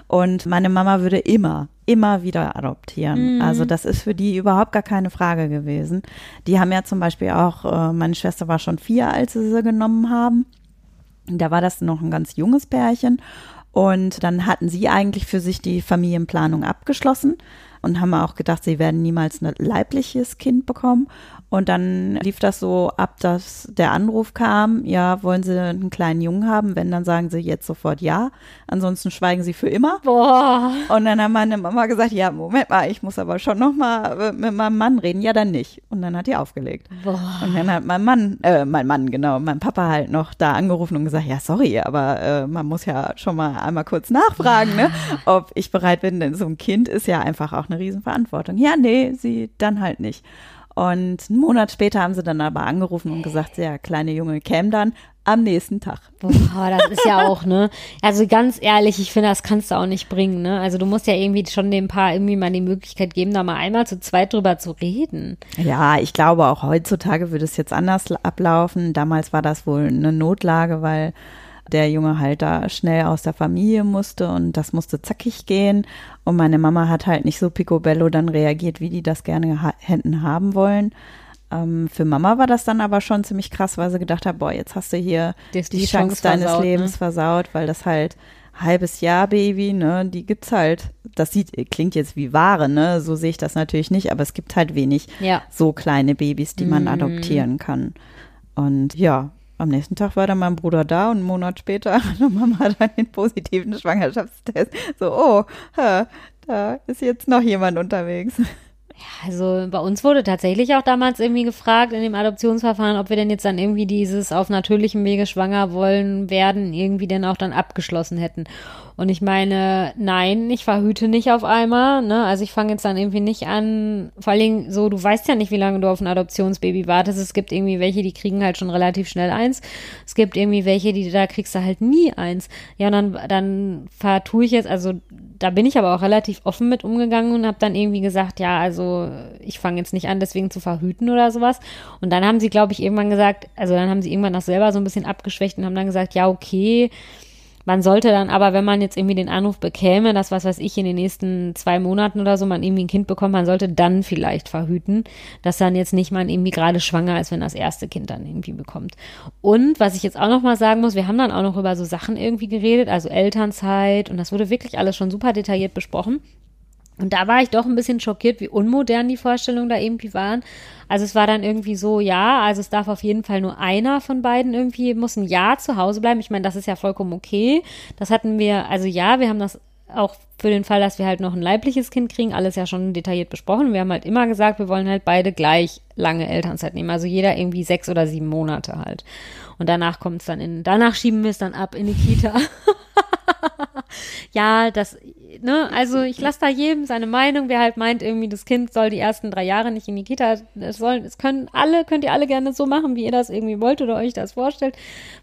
Und meine Mama würde immer, immer wieder adoptieren. Mhm. Also das ist für die überhaupt gar keine Frage gewesen. Die haben ja zum Beispiel auch, äh, meine Schwester war schon vier, als sie sie genommen haben. Da war das noch ein ganz junges Pärchen. Und dann hatten sie eigentlich für sich die Familienplanung abgeschlossen und haben auch gedacht, sie werden niemals ein leibliches Kind bekommen. Und dann lief das so ab, dass der Anruf kam, ja, wollen Sie einen kleinen Jungen haben? Wenn, dann sagen Sie jetzt sofort ja. Ansonsten schweigen Sie für immer. Boah. Und dann haben meine Mama gesagt, ja, Moment mal, ich muss aber schon noch mal mit meinem Mann reden. Ja, dann nicht. Und dann hat die aufgelegt. Boah. Und dann hat mein Mann, äh, mein Mann, genau, mein Papa halt noch da angerufen und gesagt, ja, sorry, aber äh, man muss ja schon mal einmal kurz nachfragen, ne, ob ich bereit bin, denn so ein Kind ist ja einfach auch eine Riesenverantwortung. Ja, nee, sie dann halt nicht. Und einen Monat später haben sie dann aber angerufen und gesagt, der kleine Junge käme dann am nächsten Tag. Boah, das ist ja auch, ne? Also ganz ehrlich, ich finde, das kannst du auch nicht bringen, ne? Also du musst ja irgendwie schon dem Paar irgendwie mal die Möglichkeit geben, da mal einmal zu zweit drüber zu reden. Ja, ich glaube auch heutzutage würde es jetzt anders ablaufen. Damals war das wohl eine Notlage, weil der Junge halt da schnell aus der Familie musste und das musste zackig gehen. Und meine Mama hat halt nicht so picobello dann reagiert, wie die das gerne ha hätten haben wollen. Ähm, für Mama war das dann aber schon ziemlich krass, weil sie gedacht hat, boah, jetzt hast du hier die, die, Chance, Chance deines versaut, Lebens ne? versaut, weil das halt halbes Jahr Baby, ne, die gibt's halt. Das sieht, klingt jetzt wie Ware, ne, so sehe ich das natürlich nicht, aber es gibt halt wenig ja. so kleine Babys, die man mm. adoptieren kann. Und ja, am nächsten Tag war dann mein Bruder da und einen Monat später [LAUGHS] hatte Mama dann den positiven Schwangerschaftstest. So, oh, da ist jetzt noch jemand unterwegs. Ja, also bei uns wurde tatsächlich auch damals irgendwie gefragt in dem Adoptionsverfahren, ob wir denn jetzt dann irgendwie dieses auf natürlichem Wege schwanger wollen werden, irgendwie denn auch dann abgeschlossen hätten. Und ich meine, nein, ich verhüte nicht auf einmal. Ne? Also ich fange jetzt dann irgendwie nicht an. Vor allen Dingen so, du weißt ja nicht, wie lange du auf ein Adoptionsbaby wartest. Es gibt irgendwie welche, die kriegen halt schon relativ schnell eins. Es gibt irgendwie welche, die da kriegst du halt nie eins. Ja, und dann, dann vertue ich jetzt, also da bin ich aber auch relativ offen mit umgegangen und habe dann irgendwie gesagt, ja, also ich fange jetzt nicht an, deswegen zu verhüten oder sowas. Und dann haben sie, glaube ich, irgendwann gesagt, also dann haben sie irgendwann das selber so ein bisschen abgeschwächt und haben dann gesagt, ja, okay, man sollte dann aber, wenn man jetzt irgendwie den Anruf bekäme, dass was weiß ich in den nächsten zwei Monaten oder so man irgendwie ein Kind bekommt, man sollte dann vielleicht verhüten, dass dann jetzt nicht man irgendwie gerade schwanger ist, wenn das erste Kind dann irgendwie bekommt. Und was ich jetzt auch noch mal sagen muss, wir haben dann auch noch über so Sachen irgendwie geredet, also Elternzeit und das wurde wirklich alles schon super detailliert besprochen. Und da war ich doch ein bisschen schockiert, wie unmodern die Vorstellungen da irgendwie waren. Also es war dann irgendwie so, ja, also es darf auf jeden Fall nur einer von beiden irgendwie, muss ein Jahr zu Hause bleiben. Ich meine, das ist ja vollkommen okay. Das hatten wir, also ja, wir haben das auch für den Fall, dass wir halt noch ein leibliches Kind kriegen, alles ja schon detailliert besprochen. Wir haben halt immer gesagt, wir wollen halt beide gleich lange Elternzeit nehmen. Also jeder irgendwie sechs oder sieben Monate halt. Und danach kommt es dann in, danach schieben wir es dann ab in die Kita. [LAUGHS] ja, das, ne, also ich lasse da jedem seine Meinung, wer halt meint, irgendwie das Kind soll die ersten drei Jahre nicht in die Kita, es sollen, es können alle, könnt ihr alle gerne so machen, wie ihr das irgendwie wollt oder euch das vorstellt.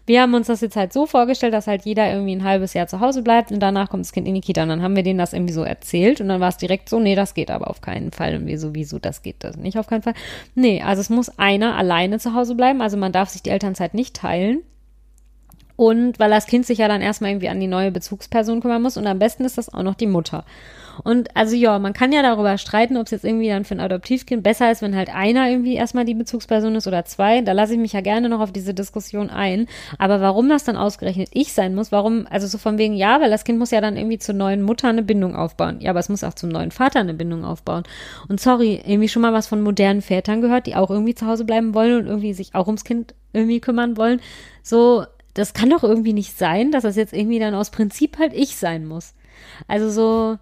Wir haben uns das jetzt halt so vorgestellt, dass halt jeder irgendwie ein halbes Jahr zu Hause bleibt und danach kommt das Kind in die Kita und dann haben wir denen das irgendwie so erzählt und dann war es direkt so, nee, das geht aber auf keinen Fall und wir sowieso, das geht das nicht auf keinen Fall. Nee, also es muss einer alleine zu Hause bleiben, also man darf sich die Elternzeit nicht teilen. Und weil das Kind sich ja dann erstmal irgendwie an die neue Bezugsperson kümmern muss und am besten ist das auch noch die Mutter. Und also ja, man kann ja darüber streiten, ob es jetzt irgendwie dann für ein Adoptivkind besser ist, wenn halt einer irgendwie erstmal die Bezugsperson ist oder zwei. Da lasse ich mich ja gerne noch auf diese Diskussion ein. Aber warum das dann ausgerechnet ich sein muss, warum, also so von wegen, ja, weil das Kind muss ja dann irgendwie zur neuen Mutter eine Bindung aufbauen. Ja, aber es muss auch zum neuen Vater eine Bindung aufbauen. Und sorry, irgendwie schon mal was von modernen Vätern gehört, die auch irgendwie zu Hause bleiben wollen und irgendwie sich auch ums Kind irgendwie kümmern wollen. So, das kann doch irgendwie nicht sein, dass das jetzt irgendwie dann aus Prinzip halt ich sein muss. Also so,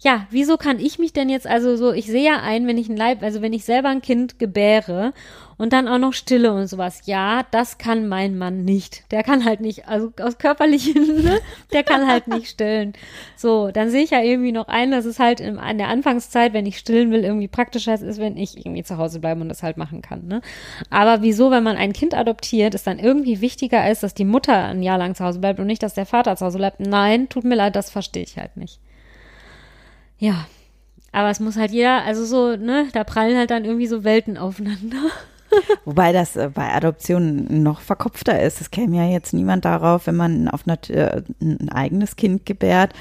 ja, wieso kann ich mich denn jetzt, also so, ich sehe ja ein, wenn ich ein Leib, also wenn ich selber ein Kind gebäre und dann auch noch stille und sowas, ja, das kann mein Mann nicht. Der kann halt nicht, also aus körperlichen, [LAUGHS] ne, der kann halt nicht stillen. So, dann sehe ich ja irgendwie noch ein, dass es halt in, an der Anfangszeit, wenn ich stillen will, irgendwie praktischer ist, wenn ich irgendwie zu Hause bleibe und das halt machen kann, ne. Aber wieso, wenn man ein Kind adoptiert, es dann irgendwie wichtiger ist, dass die Mutter ein Jahr lang zu Hause bleibt und nicht, dass der Vater zu Hause bleibt? Nein, tut mir leid, das verstehe ich halt nicht. Ja. Aber es muss halt jeder, also so, ne, da prallen halt dann irgendwie so Welten aufeinander. [LAUGHS] Wobei das äh, bei Adoptionen noch verkopfter ist. Es käme ja jetzt niemand darauf, wenn man auf eine, äh, ein eigenes Kind gebärt,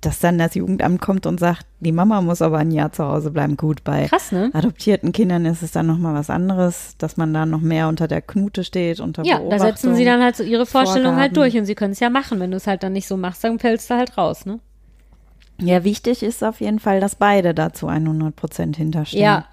dass dann das Jugendamt kommt und sagt, die Mama muss aber ein Jahr zu Hause bleiben. Gut, bei Krass, ne? adoptierten Kindern ist es dann nochmal was anderes, dass man da noch mehr unter der Knute steht, unter Ja, da setzen sie dann halt so ihre Vorstellung halt durch und sie können es ja machen. Wenn du es halt dann nicht so machst, dann fällst du halt raus, ne? Ja, wichtig ist auf jeden Fall, dass beide dazu 100 Prozent hinterstehen. Ja.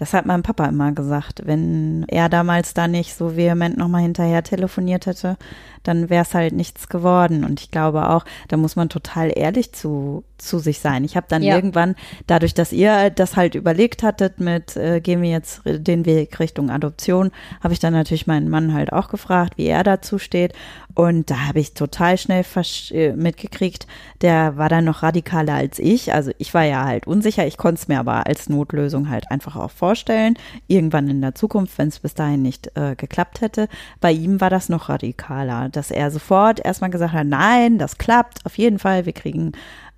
Das hat mein Papa immer gesagt. Wenn er damals da nicht so vehement nochmal hinterher telefoniert hätte, dann wäre es halt nichts geworden. Und ich glaube auch, da muss man total ehrlich zu, zu sich sein. Ich habe dann Ja. irgendwann, dadurch, dass ihr das halt überlegt hattet mit, äh, gehen wir jetzt den Weg Richtung Adoption, habe ich dann natürlich meinen Mann halt auch gefragt, wie er dazu steht. Und da habe ich total schnell äh, mitgekriegt, der war dann noch radikaler als ich. Also ich war ja halt unsicher, ich konnte es mir aber als Notlösung halt einfach auch vorstellen. Irgendwann in der Zukunft, wenn es bis dahin nicht äh, geklappt hätte. Bei ihm war das noch radikaler, dass er sofort erstmal gesagt hat, nein, das klappt, auf jeden Fall, wir kriegen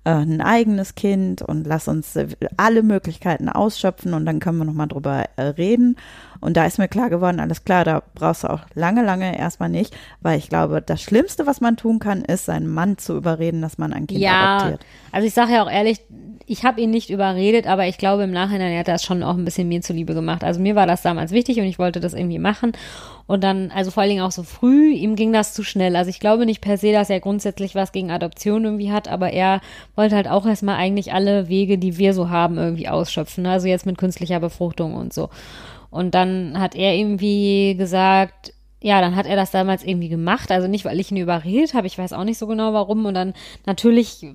äh, ein eigenes Kind und lass uns äh, alle Möglichkeiten ausschöpfen und dann können wir nochmal drüber äh, reden. Und da ist mir klar geworden, alles klar, da brauchst du auch lange, lange erstmal nicht, weil ich glaube, das Schlimmste, was man tun kann, ist, seinen Mann zu überreden, dass man ein Kind Ja, adoptiert. also ich sage ja auch ehrlich, ich habe ihn nicht überredet, aber ich glaube im Nachhinein, er hat das schon auch ein bisschen mir zuliebe gemacht. Also mir war das damals wichtig und ich wollte das irgendwie machen. Und dann, also vor allen Dingen auch so früh, ihm ging das zu schnell. Also ich glaube nicht per se, dass er grundsätzlich was gegen Adoption irgendwie hat, aber er wollte halt auch erstmal eigentlich alle Wege, die wir so haben, irgendwie ausschöpfen. Also jetzt mit künstlicher Befruchtung und so. Und dann hat er irgendwie gesagt, ja, dann hat er das damals irgendwie gemacht. Also nicht, weil ich ihn überredet habe, ich weiß auch nicht so genau warum. Und dann natürlich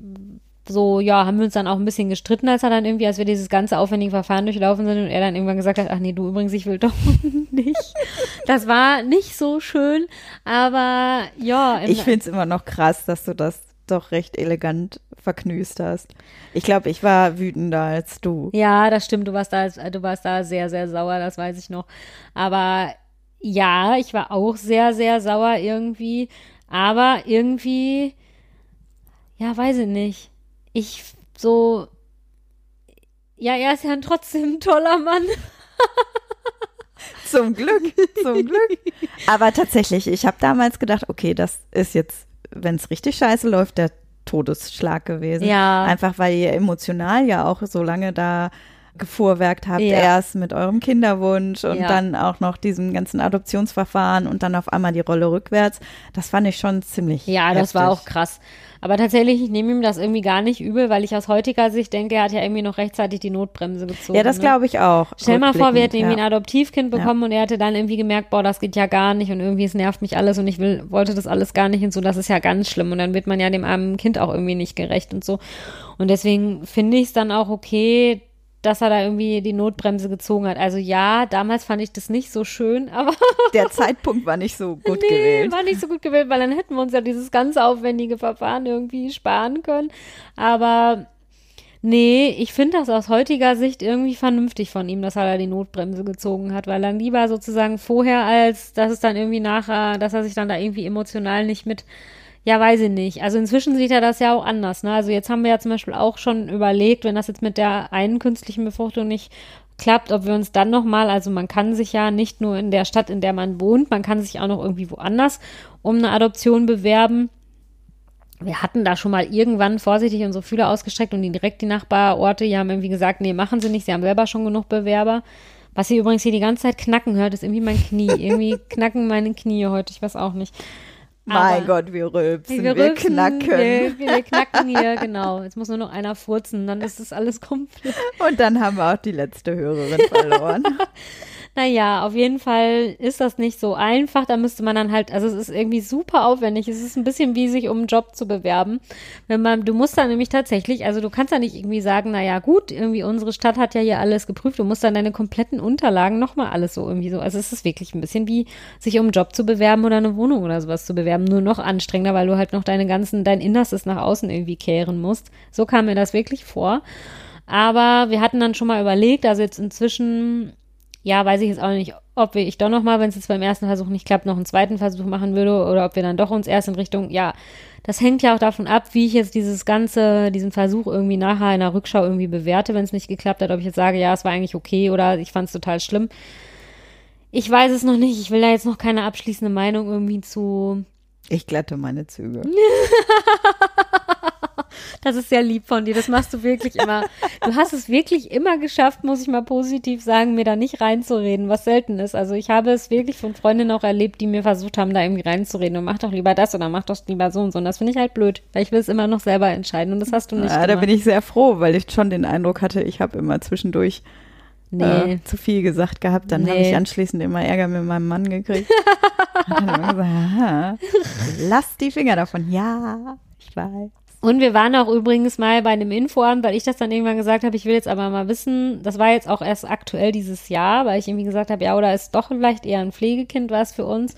so, ja, haben wir uns dann auch ein bisschen gestritten, als er dann irgendwie, als wir dieses ganze aufwendige Verfahren durchlaufen sind und er dann irgendwann gesagt hat, ach nee, du übrigens, ich will doch [LAUGHS] nicht. Das war nicht so schön, aber ja. Ich finde es immer noch krass, dass du das doch recht elegant verknüst hast. Ich glaube, ich war wütender als du. Ja, das stimmt. Du warst da, du warst da sehr, sehr sauer, das weiß ich noch. Aber ja, ich war auch sehr, sehr sauer irgendwie. Aber irgendwie, ja, weiß ich nicht. Ich so, ja, er ist ja trotzdem ein toller Mann. Zum Glück, zum Glück. [LAUGHS] Aber tatsächlich, ich habe damals gedacht, okay, das ist jetzt, wenn es richtig scheiße läuft, der Todesschlag gewesen. Ja. Einfach weil ihr emotional ja auch so lange da gefuhrwerkt habt, Ja. erst mit eurem Kinderwunsch und Ja. dann auch noch diesem ganzen Adoptionsverfahren und dann auf einmal die Rolle rückwärts. Das fand ich schon ziemlich. Ja, das war auch heftig. krass. Aber tatsächlich, ich nehme ihm das irgendwie gar nicht übel, weil ich aus heutiger Sicht denke, er hat ja irgendwie noch rechtzeitig die Notbremse gezogen. Ja, das ne? glaube ich auch. Stell mal vor, wir hätten irgendwie ja. ein Adoptivkind bekommen und er hätte dann irgendwie gemerkt, boah, das geht ja gar nicht und irgendwie es nervt mich alles und ich will, wollte das alles gar nicht und so, das ist ja ganz schlimm und dann wird man ja dem armen Kind auch irgendwie nicht gerecht und so. Und deswegen finde ich es dann auch okay, dass er da irgendwie die Notbremse gezogen hat. Also ja, damals fand ich das nicht so schön, [LAUGHS] aber Der Zeitpunkt war nicht so gut nee, gewählt. war nicht so gut gewählt, weil dann hätten wir uns ja dieses ganze aufwendige Verfahren irgendwie sparen können. Aber nee, ich finde das aus heutiger Sicht irgendwie vernünftig von ihm, dass er da die Notbremse gezogen hat, weil dann lieber sozusagen vorher, als dass es dann irgendwie nachher, dass er sich dann da irgendwie emotional nicht mit ja, weiß ich nicht. Also inzwischen sieht er das ja auch anders. Ne? Also jetzt haben wir ja zum Beispiel auch schon überlegt, wenn das jetzt mit der einen künstlichen Befruchtung nicht klappt, ob wir uns dann nochmal, also man kann sich ja nicht nur in der Stadt, in der man wohnt, man kann sich auch noch irgendwie woanders um eine Adoption bewerben. Wir hatten da schon mal irgendwann vorsichtig unsere Fühler ausgestreckt und direkt die Nachbarorte, die haben irgendwie gesagt, nee, machen sie nicht, sie haben selber schon genug Bewerber. Was ihr übrigens hier die ganze Zeit knacken hört, ist irgendwie mein Knie. irgendwie knacken meine Knie heute, ich weiß auch nicht. Mein Gott, wir rülpsen, wir, rülpsen, knacken. Wir, wir knacken hier, genau. Jetzt muss nur noch einer furzen, dann ist das alles komplett. Und dann haben wir auch die letzte Hörerin verloren. [LAUGHS] Naja, auf jeden Fall ist das nicht so einfach. Da müsste man dann halt, also es ist irgendwie super aufwendig. Es ist ein bisschen wie sich um einen Job zu bewerben. Wenn man, du musst dann nämlich tatsächlich, also du kannst ja nicht irgendwie sagen, naja gut, irgendwie unsere Stadt hat ja hier alles geprüft. Du musst dann deine kompletten Unterlagen nochmal alles so irgendwie so. Also es ist wirklich ein bisschen wie sich um einen Job zu bewerben oder eine Wohnung oder sowas zu bewerben. Nur noch anstrengender, weil du halt noch deine ganzen, dein Innerstes nach außen irgendwie kehren musst. So kam mir das wirklich vor. Aber wir hatten dann schon mal überlegt, also jetzt inzwischen, ja, weiß ich jetzt auch nicht, ob wir, ich doch noch mal, wenn es jetzt beim ersten Versuch nicht klappt, noch einen zweiten Versuch machen würde oder ob wir dann doch uns erst in Richtung, ja, das hängt ja auch davon ab, wie ich jetzt dieses ganze, diesen Versuch irgendwie nachher in der Rückschau irgendwie bewerte, wenn es nicht geklappt hat, ob ich jetzt sage, ja, es war eigentlich okay oder ich fand es total schlimm. Ich weiß es noch nicht. Ich will da jetzt noch keine abschließende Meinung irgendwie zu. Ich glatte meine Züge. [LAUGHS] Das ist sehr lieb von dir. Das machst du wirklich immer. Du hast es wirklich immer geschafft, muss ich mal positiv sagen, mir da nicht reinzureden, was selten ist. Also ich habe es wirklich von Freundinnen auch erlebt, die mir versucht haben, da irgendwie reinzureden und mach doch lieber das oder mach doch lieber so und so. Und das finde ich halt blöd, weil ich will es immer noch selber entscheiden und das hast du nicht. Ja, da bin ich sehr froh, weil ich schon den Eindruck hatte, ich habe immer zwischendurch Nee. äh, zu viel gesagt gehabt. Dann habe Nee. ich anschließend immer Ärger mit meinem Mann gekriegt. Und [LAUGHS] dann immer gesagt, aha, lass die Finger davon. Ja, ich weiß. Und wir waren auch übrigens mal bei einem Infoamt, weil ich das dann irgendwann gesagt habe, ich will jetzt aber mal wissen, das war jetzt auch erst aktuell dieses Jahr, weil ich irgendwie gesagt habe, ja, oder ist doch vielleicht eher ein Pflegekind was für uns.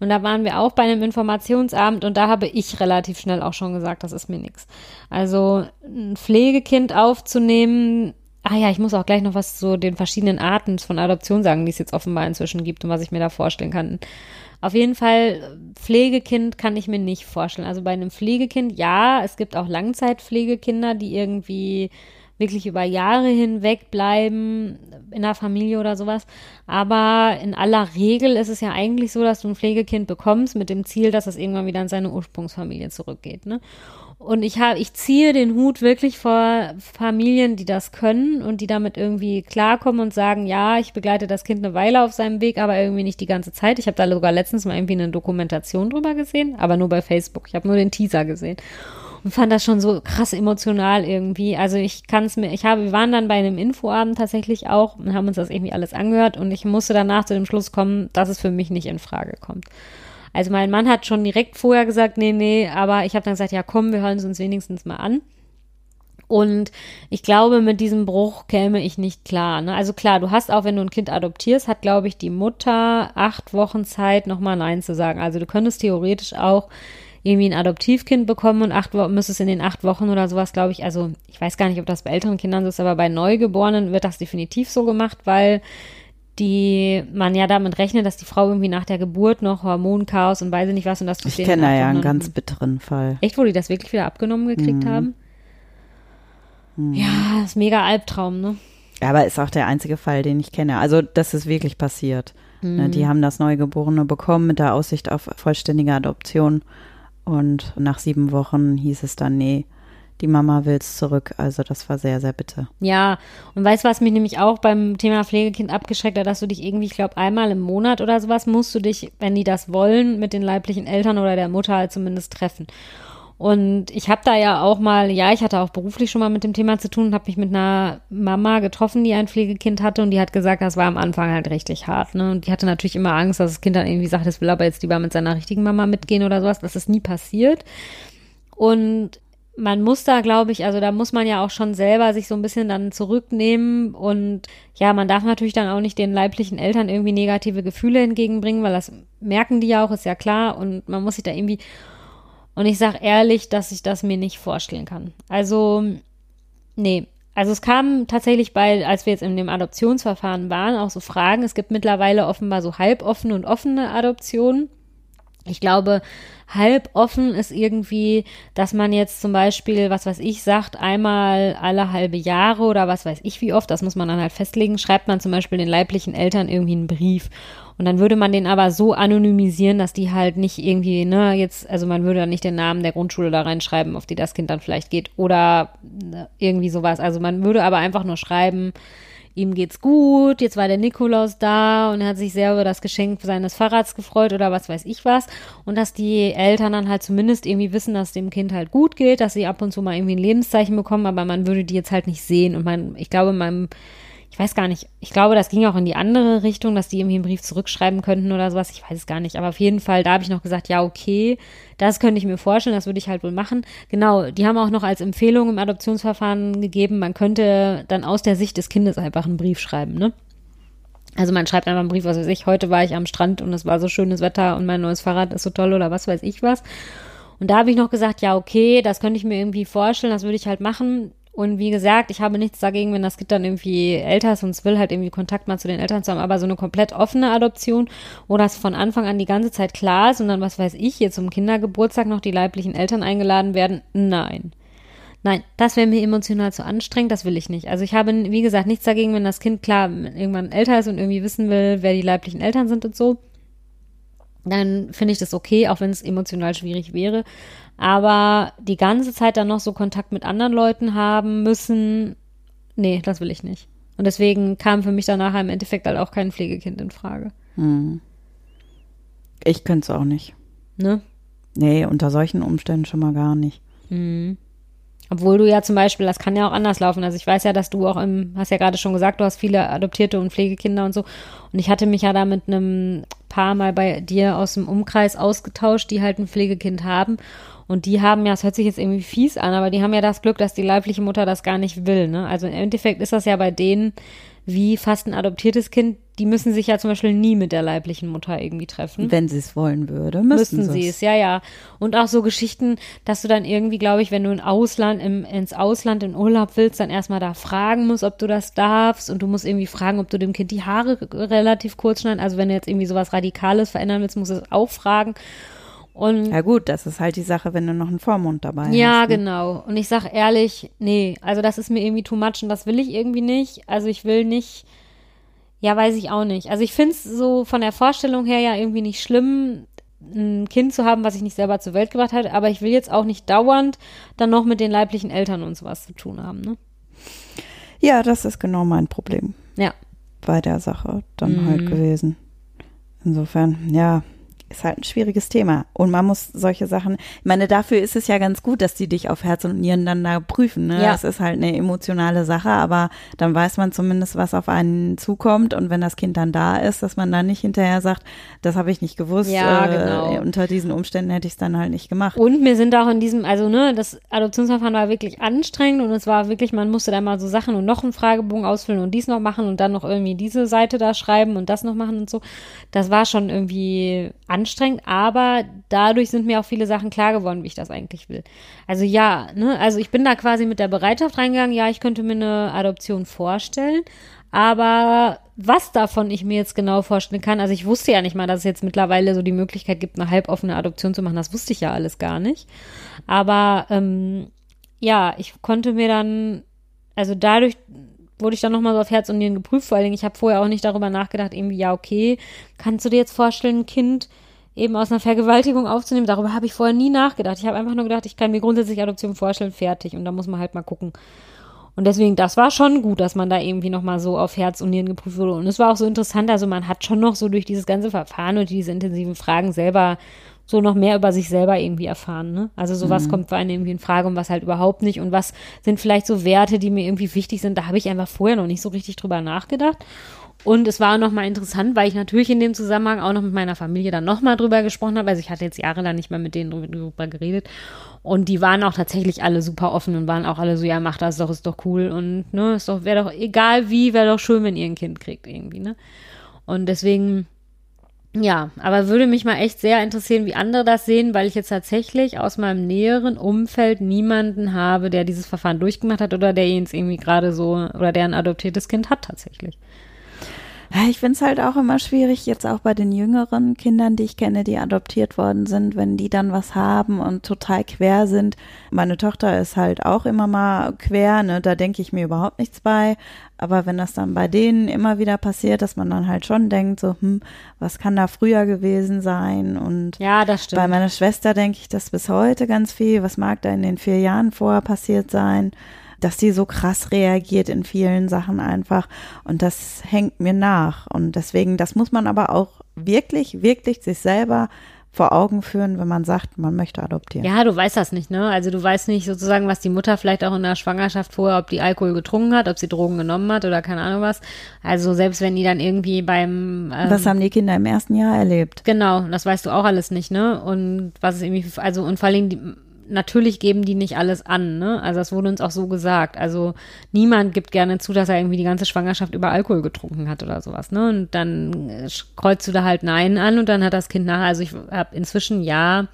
Und da waren wir auch bei einem Informationsabend und da habe ich relativ schnell auch schon gesagt, das ist mir nix. Also ein Pflegekind aufzunehmen, ah ja, ich muss auch gleich noch was zu den verschiedenen Arten von Adoption sagen, die es jetzt offenbar inzwischen gibt und was ich mir da vorstellen kann. Auf jeden Fall, Pflegekind kann ich mir nicht vorstellen. Also bei einem Pflegekind, ja, es gibt auch Langzeitpflegekinder, die irgendwie wirklich über Jahre hinweg bleiben in der Familie oder sowas. Aber in aller Regel ist es ja eigentlich so, dass du ein Pflegekind bekommst mit dem Ziel, dass es irgendwann wieder in seine Ursprungsfamilie zurückgeht. Ne? Und ich habe, ich ziehe den Hut wirklich vor Familien, die das können und die damit irgendwie klarkommen und sagen, ja, ich begleite das Kind eine Weile auf seinem Weg, aber irgendwie nicht die ganze Zeit. Ich habe da sogar letztens mal irgendwie eine Dokumentation drüber gesehen, aber nur bei Facebook. Ich habe nur den Teaser gesehen und fand das schon so krass emotional irgendwie. Also ich kann es mir, ich habe, wir waren dann bei einem Infoabend tatsächlich auch und haben uns das irgendwie alles angehört und ich musste danach zu dem Schluss kommen, dass es für mich nicht in Frage kommt. Also mein Mann hat schon direkt vorher gesagt, nee, nee, aber ich habe dann gesagt, ja komm, wir hören es uns wenigstens mal an. Und ich glaube, mit diesem Bruch käme ich nicht klar. Ne? Also klar, du hast auch, wenn du ein Kind adoptierst, hat, glaube ich, die Mutter acht Wochen Zeit, nochmal Nein zu sagen. Also du könntest theoretisch auch irgendwie ein Adoptivkind bekommen und acht Wochen müsstest in den acht Wochen oder sowas, glaube ich, also ich weiß gar nicht, ob das bei älteren Kindern so ist, aber bei Neugeborenen wird das definitiv so gemacht, weil die man ja damit rechnet, dass die Frau irgendwie nach der Geburt noch Hormonchaos und weiß ich nicht was und das Ich passiert kenne da ja einen ganz bitteren Fall. Echt, wo die das wirklich wieder abgenommen gekriegt haben? Ja, ist mega Albtraum, ne? Aber ist auch der einzige Fall, den ich kenne. Also, das ist wirklich passiert. Ne, Die haben das Neugeborene bekommen mit der Aussicht auf vollständige Adoption. Und nach sieben Wochen hieß es dann, nee, die Mama will's zurück. Also, das war sehr, sehr bitter. Ja, und weißt du, was mich nämlich auch beim Thema Pflegekind abgeschreckt hat, dass du dich irgendwie, ich glaube, einmal im Monat oder sowas musst du dich, wenn die das wollen, mit den leiblichen Eltern oder der Mutter halt zumindest treffen. Und ich habe da ja auch mal, ja, ich hatte auch beruflich schon mal mit dem Thema zu tun habe mich mit einer Mama getroffen, die ein Pflegekind hatte und die hat gesagt, das war am Anfang halt richtig hart. Ne? Und die hatte natürlich immer Angst, dass das Kind dann irgendwie sagt, es will aber jetzt lieber mit seiner richtigen Mama mitgehen oder sowas. Das ist nie passiert. Und man muss da, glaube ich, also da muss man ja auch schon selber sich so ein bisschen dann zurücknehmen und ja, man darf natürlich dann auch nicht den leiblichen Eltern irgendwie negative Gefühle entgegenbringen, weil das merken die ja auch, ist ja klar und man muss sich da irgendwie und ich sag ehrlich, dass ich das mir nicht vorstellen kann. Also nee, also es kam tatsächlich bei, als wir jetzt in dem Adoptionsverfahren waren, auch so Fragen. Es gibt mittlerweile offenbar so halboffene und offene Adoptionen. Ich glaube, halb offen ist irgendwie, dass man jetzt zum Beispiel, was weiß ich, sagt, einmal alle halbe Jahre oder was weiß ich wie oft, das muss man dann halt festlegen, schreibt man zum Beispiel den leiblichen Eltern irgendwie einen Brief. Und dann würde man den aber so anonymisieren, dass die halt nicht irgendwie, ne, jetzt, also man würde dann nicht den Namen der Grundschule da reinschreiben, auf die das Kind dann vielleicht geht oder ne, irgendwie sowas. Also man würde aber einfach nur schreiben, ihm geht's gut, jetzt war der Nikolaus da und er hat sich sehr über das Geschenk seines Fahrrads gefreut oder was weiß ich was. Und dass die Eltern dann halt zumindest irgendwie wissen, dass dem Kind halt gut geht, dass sie ab und zu mal irgendwie ein Lebenszeichen bekommen, aber man würde die jetzt halt nicht sehen. Und man, ich glaube, man, ich weiß gar nicht, ich glaube, das ging auch in die andere Richtung, dass die irgendwie einen Brief zurückschreiben könnten oder sowas. Ich weiß es gar nicht. Aber auf jeden Fall, da habe ich noch gesagt, ja, okay, das könnte ich mir vorstellen, das würde ich halt wohl machen. Genau, die haben auch noch als Empfehlung im Adoptionsverfahren gegeben, man könnte dann aus der Sicht des Kindes einfach einen Brief schreiben, ne? Also man schreibt einfach einen Brief, was weiß ich, heute war ich am Strand und es war so schönes Wetter und mein neues Fahrrad ist so toll oder was weiß ich was. Und da habe ich noch gesagt, ja, okay, das könnte ich mir irgendwie vorstellen, das würde ich halt machen. Und wie gesagt, ich habe nichts dagegen, wenn das Kind dann irgendwie älter ist und es will halt irgendwie Kontakt mal zu den Eltern zu haben, aber so eine komplett offene Adoption, wo das von Anfang an die ganze Zeit klar ist und dann, was weiß ich, jetzt zum Kindergeburtstag noch die leiblichen Eltern eingeladen werden, nein. Nein, das wäre mir emotional zu anstrengend, das will ich nicht. Also ich habe, wie gesagt, nichts dagegen, wenn das Kind klar irgendwann älter ist und irgendwie wissen will, wer die leiblichen Eltern sind und so. Dann finde ich das okay, auch wenn es emotional schwierig wäre. Aber die ganze Zeit dann noch so Kontakt mit anderen Leuten haben müssen, nee, das will ich nicht. Und deswegen kam für mich danach im Endeffekt halt auch kein Pflegekind in Frage. Hm. Ich könnte es auch nicht. Ne? Nee, unter solchen Umständen schon mal gar nicht. Mhm. Obwohl du ja zum Beispiel, das kann ja auch anders laufen. Also ich weiß ja, dass du auch im, hast ja gerade schon gesagt, du hast viele adoptierte und Pflegekinder und so. Und ich hatte mich ja da mit einem Paar mal bei dir aus dem Umkreis ausgetauscht, die halt ein Pflegekind haben. Und die haben ja, es hört sich jetzt irgendwie fies an, aber die haben ja das Glück, dass die leibliche Mutter das gar nicht will. Ne? Also im Endeffekt ist das ja bei denen wie fast ein adoptiertes Kind. Die müssen sich ja zum Beispiel nie mit der leiblichen Mutter irgendwie treffen. Wenn sie es wollen würde, müssten, müssten sie es. Ja, ja. Und auch so Geschichten, dass du dann irgendwie, glaube ich, wenn du in Ausland, im, ins Ausland in Urlaub willst, dann erstmal da fragen musst, ob du das darfst. Und du musst irgendwie fragen, ob du dem Kind die Haare relativ kurz schneiden. Also wenn du jetzt irgendwie sowas Radikales verändern willst, musst du es auch fragen. Und ja gut, das ist halt die Sache, wenn du noch einen Vormund dabei ja, hast. Ja, ne? genau. Und ich sag ehrlich, nee, also das ist mir irgendwie too much und das will ich irgendwie nicht. Also ich will nicht, ja, weiß ich auch nicht. Also ich finde es so von der Vorstellung her ja irgendwie nicht schlimm, ein Kind zu haben, was ich nicht selber zur Welt gebracht hat, aber ich will jetzt auch nicht dauernd dann noch mit den leiblichen Eltern und sowas zu tun haben, ne? Ja, das ist genau mein Problem. Ja. Bei der Sache dann mhm. halt gewesen. Insofern, ja, ist halt ein schwieriges Thema. Und man muss solche Sachen, ich meine, dafür ist es ja ganz gut, dass die dich auf Herz und Nieren dann da prüfen. Ne? Ja. Das ist halt eine emotionale Sache, aber dann weiß man zumindest, was auf einen zukommt. Und wenn das Kind dann da ist, dass man dann nicht hinterher sagt, das habe ich nicht gewusst. Ja, äh, genau. Unter diesen Umständen hätte ich es dann halt nicht gemacht. Und wir sind auch in diesem, also ne, das Adoptionsverfahren war wirklich anstrengend und es war wirklich, man musste da mal so Sachen und noch einen Fragebogen ausfüllen und dies noch machen und dann noch irgendwie diese Seite da schreiben und das noch machen und so. Das war schon irgendwie anstrengend anstrengend, aber dadurch sind mir auch viele Sachen klar geworden, wie ich das eigentlich will. Also ja, ne, also ich bin da quasi mit der Bereitschaft reingegangen, ja, ich könnte mir eine Adoption vorstellen, aber was davon ich mir jetzt genau vorstellen kann, also ich wusste ja nicht mal, dass es jetzt mittlerweile so die Möglichkeit gibt, eine halboffene Adoption zu machen, das wusste ich ja alles gar nicht. Aber ähm, ja, ich konnte mir dann, also dadurch wurde ich dann nochmal so auf Herz und Nieren geprüft, vor allen Dingen, ich habe vorher auch nicht darüber nachgedacht, irgendwie, ja, okay, kannst du dir jetzt vorstellen, ein Kind eben aus einer Vergewaltigung aufzunehmen. Darüber habe ich vorher nie nachgedacht. Ich habe einfach nur gedacht, ich kann mir grundsätzlich Adoption vorstellen, fertig. Und da muss man halt mal gucken. Und deswegen, das war schon gut, dass man da irgendwie nochmal so auf Herz und Nieren geprüft wurde. Und es war auch so interessant, also man hat schon noch so durch dieses ganze Verfahren und diese intensiven Fragen selber so noch mehr über sich selber irgendwie erfahren. Ne? Also sowas mhm. kommt für einen irgendwie in Frage und was halt überhaupt nicht. Und was sind vielleicht so Werte, die mir irgendwie wichtig sind. Da habe ich einfach vorher noch nicht so richtig drüber nachgedacht. Und es war nochmal interessant, weil ich natürlich in dem Zusammenhang auch noch mit meiner Familie dann nochmal drüber gesprochen habe. Also ich hatte jetzt jahrelang nicht mehr mit denen drüber geredet. Und die waren auch tatsächlich alle super offen und waren auch alle so, ja, mach das doch, ist doch cool. Und ne, ist doch, wäre doch, egal wie, wäre doch schön, wenn ihr ein Kind kriegt irgendwie, ne? Und deswegen, ja, aber würde mich mal echt sehr interessieren, wie andere das sehen, weil ich jetzt tatsächlich aus meinem näheren Umfeld niemanden habe, der dieses Verfahren durchgemacht hat oder der jetzt irgendwie gerade so, oder der ein adoptiertes Kind hat tatsächlich. Ich finde es halt auch immer schwierig, jetzt auch bei den jüngeren Kindern, die ich kenne, die adoptiert worden sind, wenn die dann was haben und total quer sind. Meine Tochter ist halt auch immer mal quer, ne, da denke ich mir überhaupt nichts bei. Aber wenn das dann bei denen immer wieder passiert, dass man dann halt schon denkt, so, hm, was kann da früher gewesen sein? Und ja, das stimmt. bei meiner Schwester denke ich das bis heute ganz viel. Was mag da in den vier Jahren vorher passiert sein? Dass sie so krass reagiert in vielen Sachen einfach. Und das hängt mir nach. Und deswegen, das muss man aber auch wirklich, wirklich sich selber vor Augen führen, wenn man sagt, man möchte adoptieren. Ja, du weißt das nicht, ne? Also du weißt nicht sozusagen, was die Mutter vielleicht auch in der Schwangerschaft vorher, ob die Alkohol getrunken hat, ob sie Drogen genommen hat oder keine Ahnung was. Also selbst wenn die dann irgendwie beim ähm, Was haben die Kinder im ersten Jahr erlebt? Genau, das weißt du auch alles nicht, ne? Und was ist irgendwie, also und vor allem die natürlich geben die nicht alles an, ne? Also das wurde uns auch so gesagt. Also niemand gibt gerne zu, dass er irgendwie die ganze Schwangerschaft über Alkohol getrunken hat oder sowas, ne? Und dann äh, kreuzt du da halt Nein an und dann hat das Kind nachher, also ich habe inzwischen ja,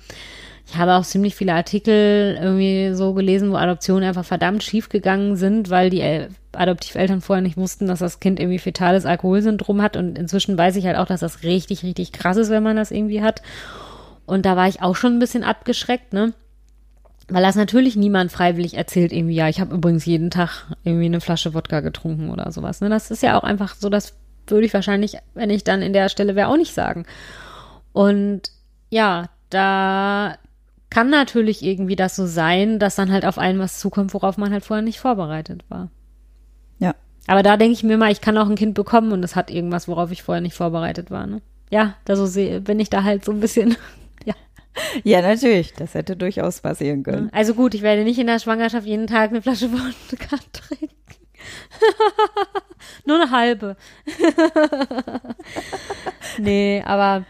ich habe auch ziemlich viele Artikel irgendwie so gelesen, wo Adoptionen einfach verdammt schief gegangen sind, weil die El Adoptiveltern vorher nicht wussten, dass das Kind irgendwie fetales Alkoholsyndrom hat und inzwischen weiß ich halt auch, dass das richtig, richtig krass ist, wenn man das irgendwie hat. Und da war ich auch schon ein bisschen abgeschreckt, ne? Weil das natürlich niemand freiwillig erzählt, irgendwie, ja, ich habe übrigens jeden Tag irgendwie eine Flasche Wodka getrunken oder sowas. Ne? Das ist ja auch einfach so, das würde ich wahrscheinlich, wenn ich dann in der Stelle wäre, auch nicht sagen. Und ja, da kann natürlich irgendwie das so sein, dass dann halt auf einen was zukommt, worauf man halt vorher nicht vorbereitet war. Ja. Aber da denke ich mir mal, ich kann auch ein Kind bekommen und es hat irgendwas, worauf ich vorher nicht vorbereitet war. Ne? Ja, da so sehe, bin ich da halt so ein bisschen ja, natürlich. Das hätte durchaus passieren können. Also gut, ich werde nicht in der Schwangerschaft jeden Tag eine Flasche Wodka [LAUGHS] trinken. [LAUGHS] Nur eine halbe. [LAUGHS] nee, aber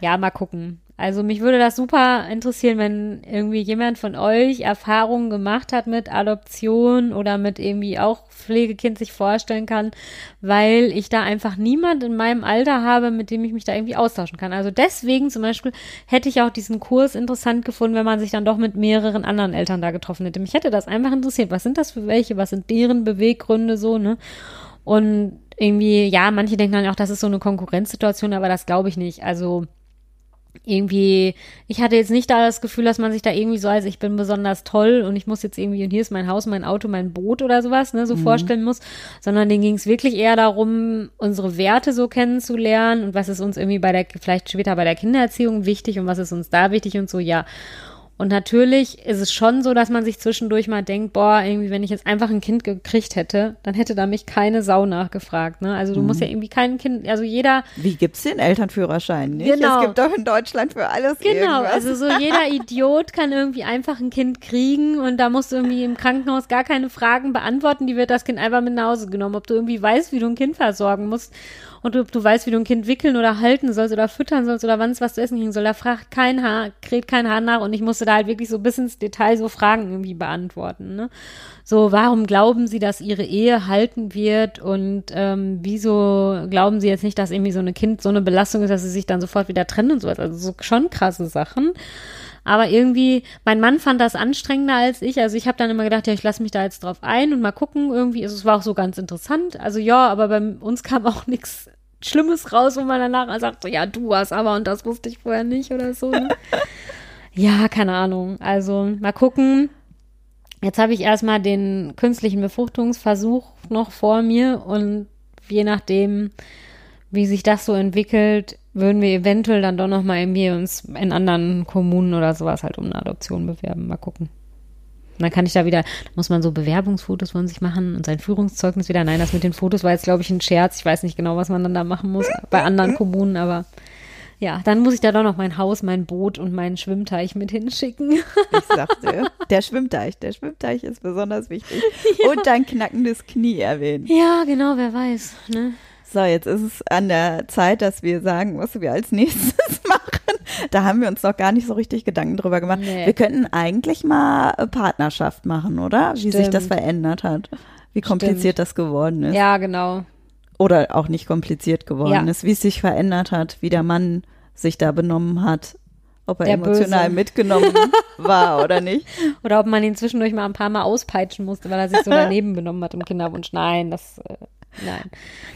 ja, mal gucken. Also mich würde das super interessieren, wenn irgendwie jemand von euch Erfahrungen gemacht hat mit Adoption oder mit irgendwie auch Pflegekind sich vorstellen kann, weil ich da einfach niemand in meinem Alter habe, mit dem ich mich da irgendwie austauschen kann. Also deswegen zum Beispiel hätte ich auch diesen Kurs interessant gefunden, wenn man sich dann doch mit mehreren anderen Eltern da getroffen hätte. Mich hätte das einfach interessiert. Was sind das für welche? Was sind deren Beweggründe so, ne? Und irgendwie, ja, manche denken dann auch, das ist so eine Konkurrenzsituation, aber das glaube ich nicht. Also irgendwie, ich hatte jetzt nicht da das Gefühl, dass man sich da irgendwie so als ich bin besonders toll und ich muss jetzt irgendwie, und hier ist mein Haus, mein Auto, mein Boot oder sowas, ne, so mhm. vorstellen muss, sondern denen ging es wirklich eher darum, unsere Werte so kennenzulernen und was ist uns irgendwie bei der, vielleicht später bei der Kindererziehung wichtig und was ist uns da wichtig und so, ja. Und natürlich ist es schon so, dass man sich zwischendurch mal denkt, boah, irgendwie, wenn ich jetzt einfach ein Kind gekriegt hätte, dann hätte da mich keine Sau nachgefragt. Ne? Also du mhm. musst ja irgendwie kein Kind, also jeder. Wie gibt's den Elternführerschein nicht? Genau. Es gibt doch in Deutschland für alles Genau, irgendwas. also so jeder [LAUGHS] Idiot kann irgendwie einfach ein Kind kriegen und da musst du irgendwie im Krankenhaus gar keine Fragen beantworten, die wird das Kind einfach mit nach Hause genommen. Ob du irgendwie weißt, wie du ein Kind versorgen musst und ob du weißt, wie du ein Kind wickeln oder halten sollst oder füttern sollst oder wann es was zu essen kriegen soll, da fragt kein Haar, kräht kein Haar nach und ich musste da halt wirklich so bis ins Detail so Fragen irgendwie beantworten. Ne? So, warum glauben Sie, dass Ihre Ehe halten wird und ähm, wieso glauben Sie jetzt nicht, dass irgendwie so eine Kind so eine Belastung ist, dass sie sich dann sofort wieder trennen und so Also so schon krasse Sachen. Aber irgendwie, mein Mann fand das anstrengender als ich. Also ich habe dann immer gedacht, ja, ich lasse mich da jetzt drauf ein und mal gucken irgendwie. Also es war auch so ganz interessant. Also ja, aber bei uns kam auch nichts Schlimmes raus, wo man danach sagt, so, ja, du hast aber und das wusste ich vorher nicht oder so. Ne? [LAUGHS] ja, keine Ahnung. Also mal gucken. Jetzt habe ich erstmal den künstlichen Befruchtungsversuch noch vor mir und je nachdem, wie sich das so entwickelt, würden wir eventuell dann doch noch mal irgendwie uns in anderen Kommunen oder sowas halt um eine Adoption bewerben. Mal gucken. Und dann kann ich da wieder, da muss man so Bewerbungsfotos von sich machen und sein Führungszeugnis wieder. Nein, das mit den Fotos war jetzt, glaube ich, ein Scherz. Ich weiß nicht genau, was man dann da machen muss bei anderen Kommunen, aber ja, dann muss ich da doch noch mein Haus, mein Boot und meinen Schwimmteich mit hinschicken. Ich sagte, der Schwimmteich, der Schwimmteich ist besonders wichtig. Ja. Und dein knackendes Knie erwähnen. Ja, genau, wer weiß. Ne? So, jetzt ist es an der Zeit, dass wir sagen, was wir als nächstes [LAUGHS] machen. Da haben wir uns noch gar nicht so richtig Gedanken drüber gemacht. Nee. Wir könnten eigentlich mal Partnerschaft machen, oder? Wie Stimmt. sich das verändert hat. Wie kompliziert Stimmt. das geworden ist. Ja, genau. Oder auch nicht kompliziert geworden ja. ist, wie es sich verändert hat, wie der Mann sich da benommen hat ob er der emotional Böse. mitgenommen [LAUGHS] war oder nicht. Oder ob man ihn zwischendurch mal ein paar Mal auspeitschen musste, weil er sich so [LAUGHS] daneben benommen hat im Kinderwunsch. Nein, das äh, Nein,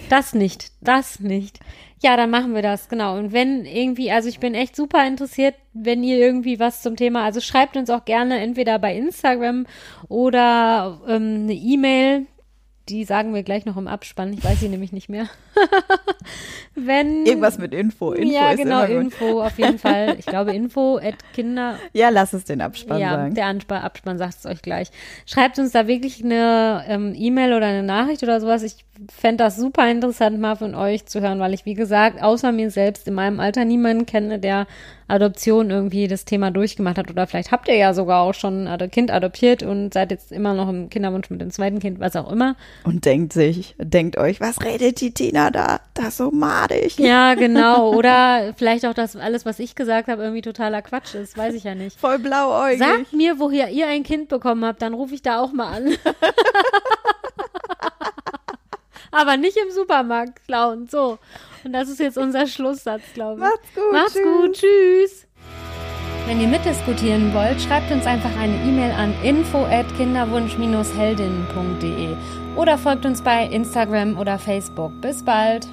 das nicht, das nicht. Ja, dann machen wir das, genau. Und wenn irgendwie, also ich bin echt super interessiert, wenn ihr irgendwie was zum Thema, also schreibt uns auch gerne entweder bei Instagram oder ähm, eine E-Mail die sagen wir gleich noch im Abspann. Ich weiß sie nämlich nicht mehr. [LAUGHS] Wenn. Irgendwas mit Info. Info ja, genau, Info auf jeden Fall. Ich glaube, Info at Kinder. Ja, lass es den Abspann ja, sagen. Der Abspann, Abspann sagt es euch gleich. Schreibt uns da wirklich eine ähm, E-Mail oder eine Nachricht oder sowas. Ich fände das super interessant, mal von euch zu hören, weil ich, wie gesagt, außer mir selbst in meinem Alter niemanden kenne, der Adoption irgendwie das Thema durchgemacht hat. Oder vielleicht habt ihr ja sogar auch schon ein Kind adoptiert und seid jetzt immer noch im Kinderwunsch mit dem zweiten Kind, was auch immer. Und denkt sich, denkt euch, was redet die Tina da? Das ist so madig. Ja, [LAUGHS] genau. Oder vielleicht auch, dass alles, was ich gesagt habe, irgendwie totaler Quatsch ist. Weiß ich ja nicht. Voll blauäugig. Sagt mir, woher ihr ein Kind bekommen habt, dann rufe ich da auch mal an. [LAUGHS] Aber nicht im Supermarkt klauen. So. Und das ist jetzt unser Schlusssatz, glaube ich. Macht's gut. Macht's tschüss. gut. Tschüss. Wenn ihr mitdiskutieren wollt, schreibt uns einfach eine E-Mail an info at kinderwunsch-heldinnen.de oder folgt uns bei Instagram oder Facebook. Bis bald.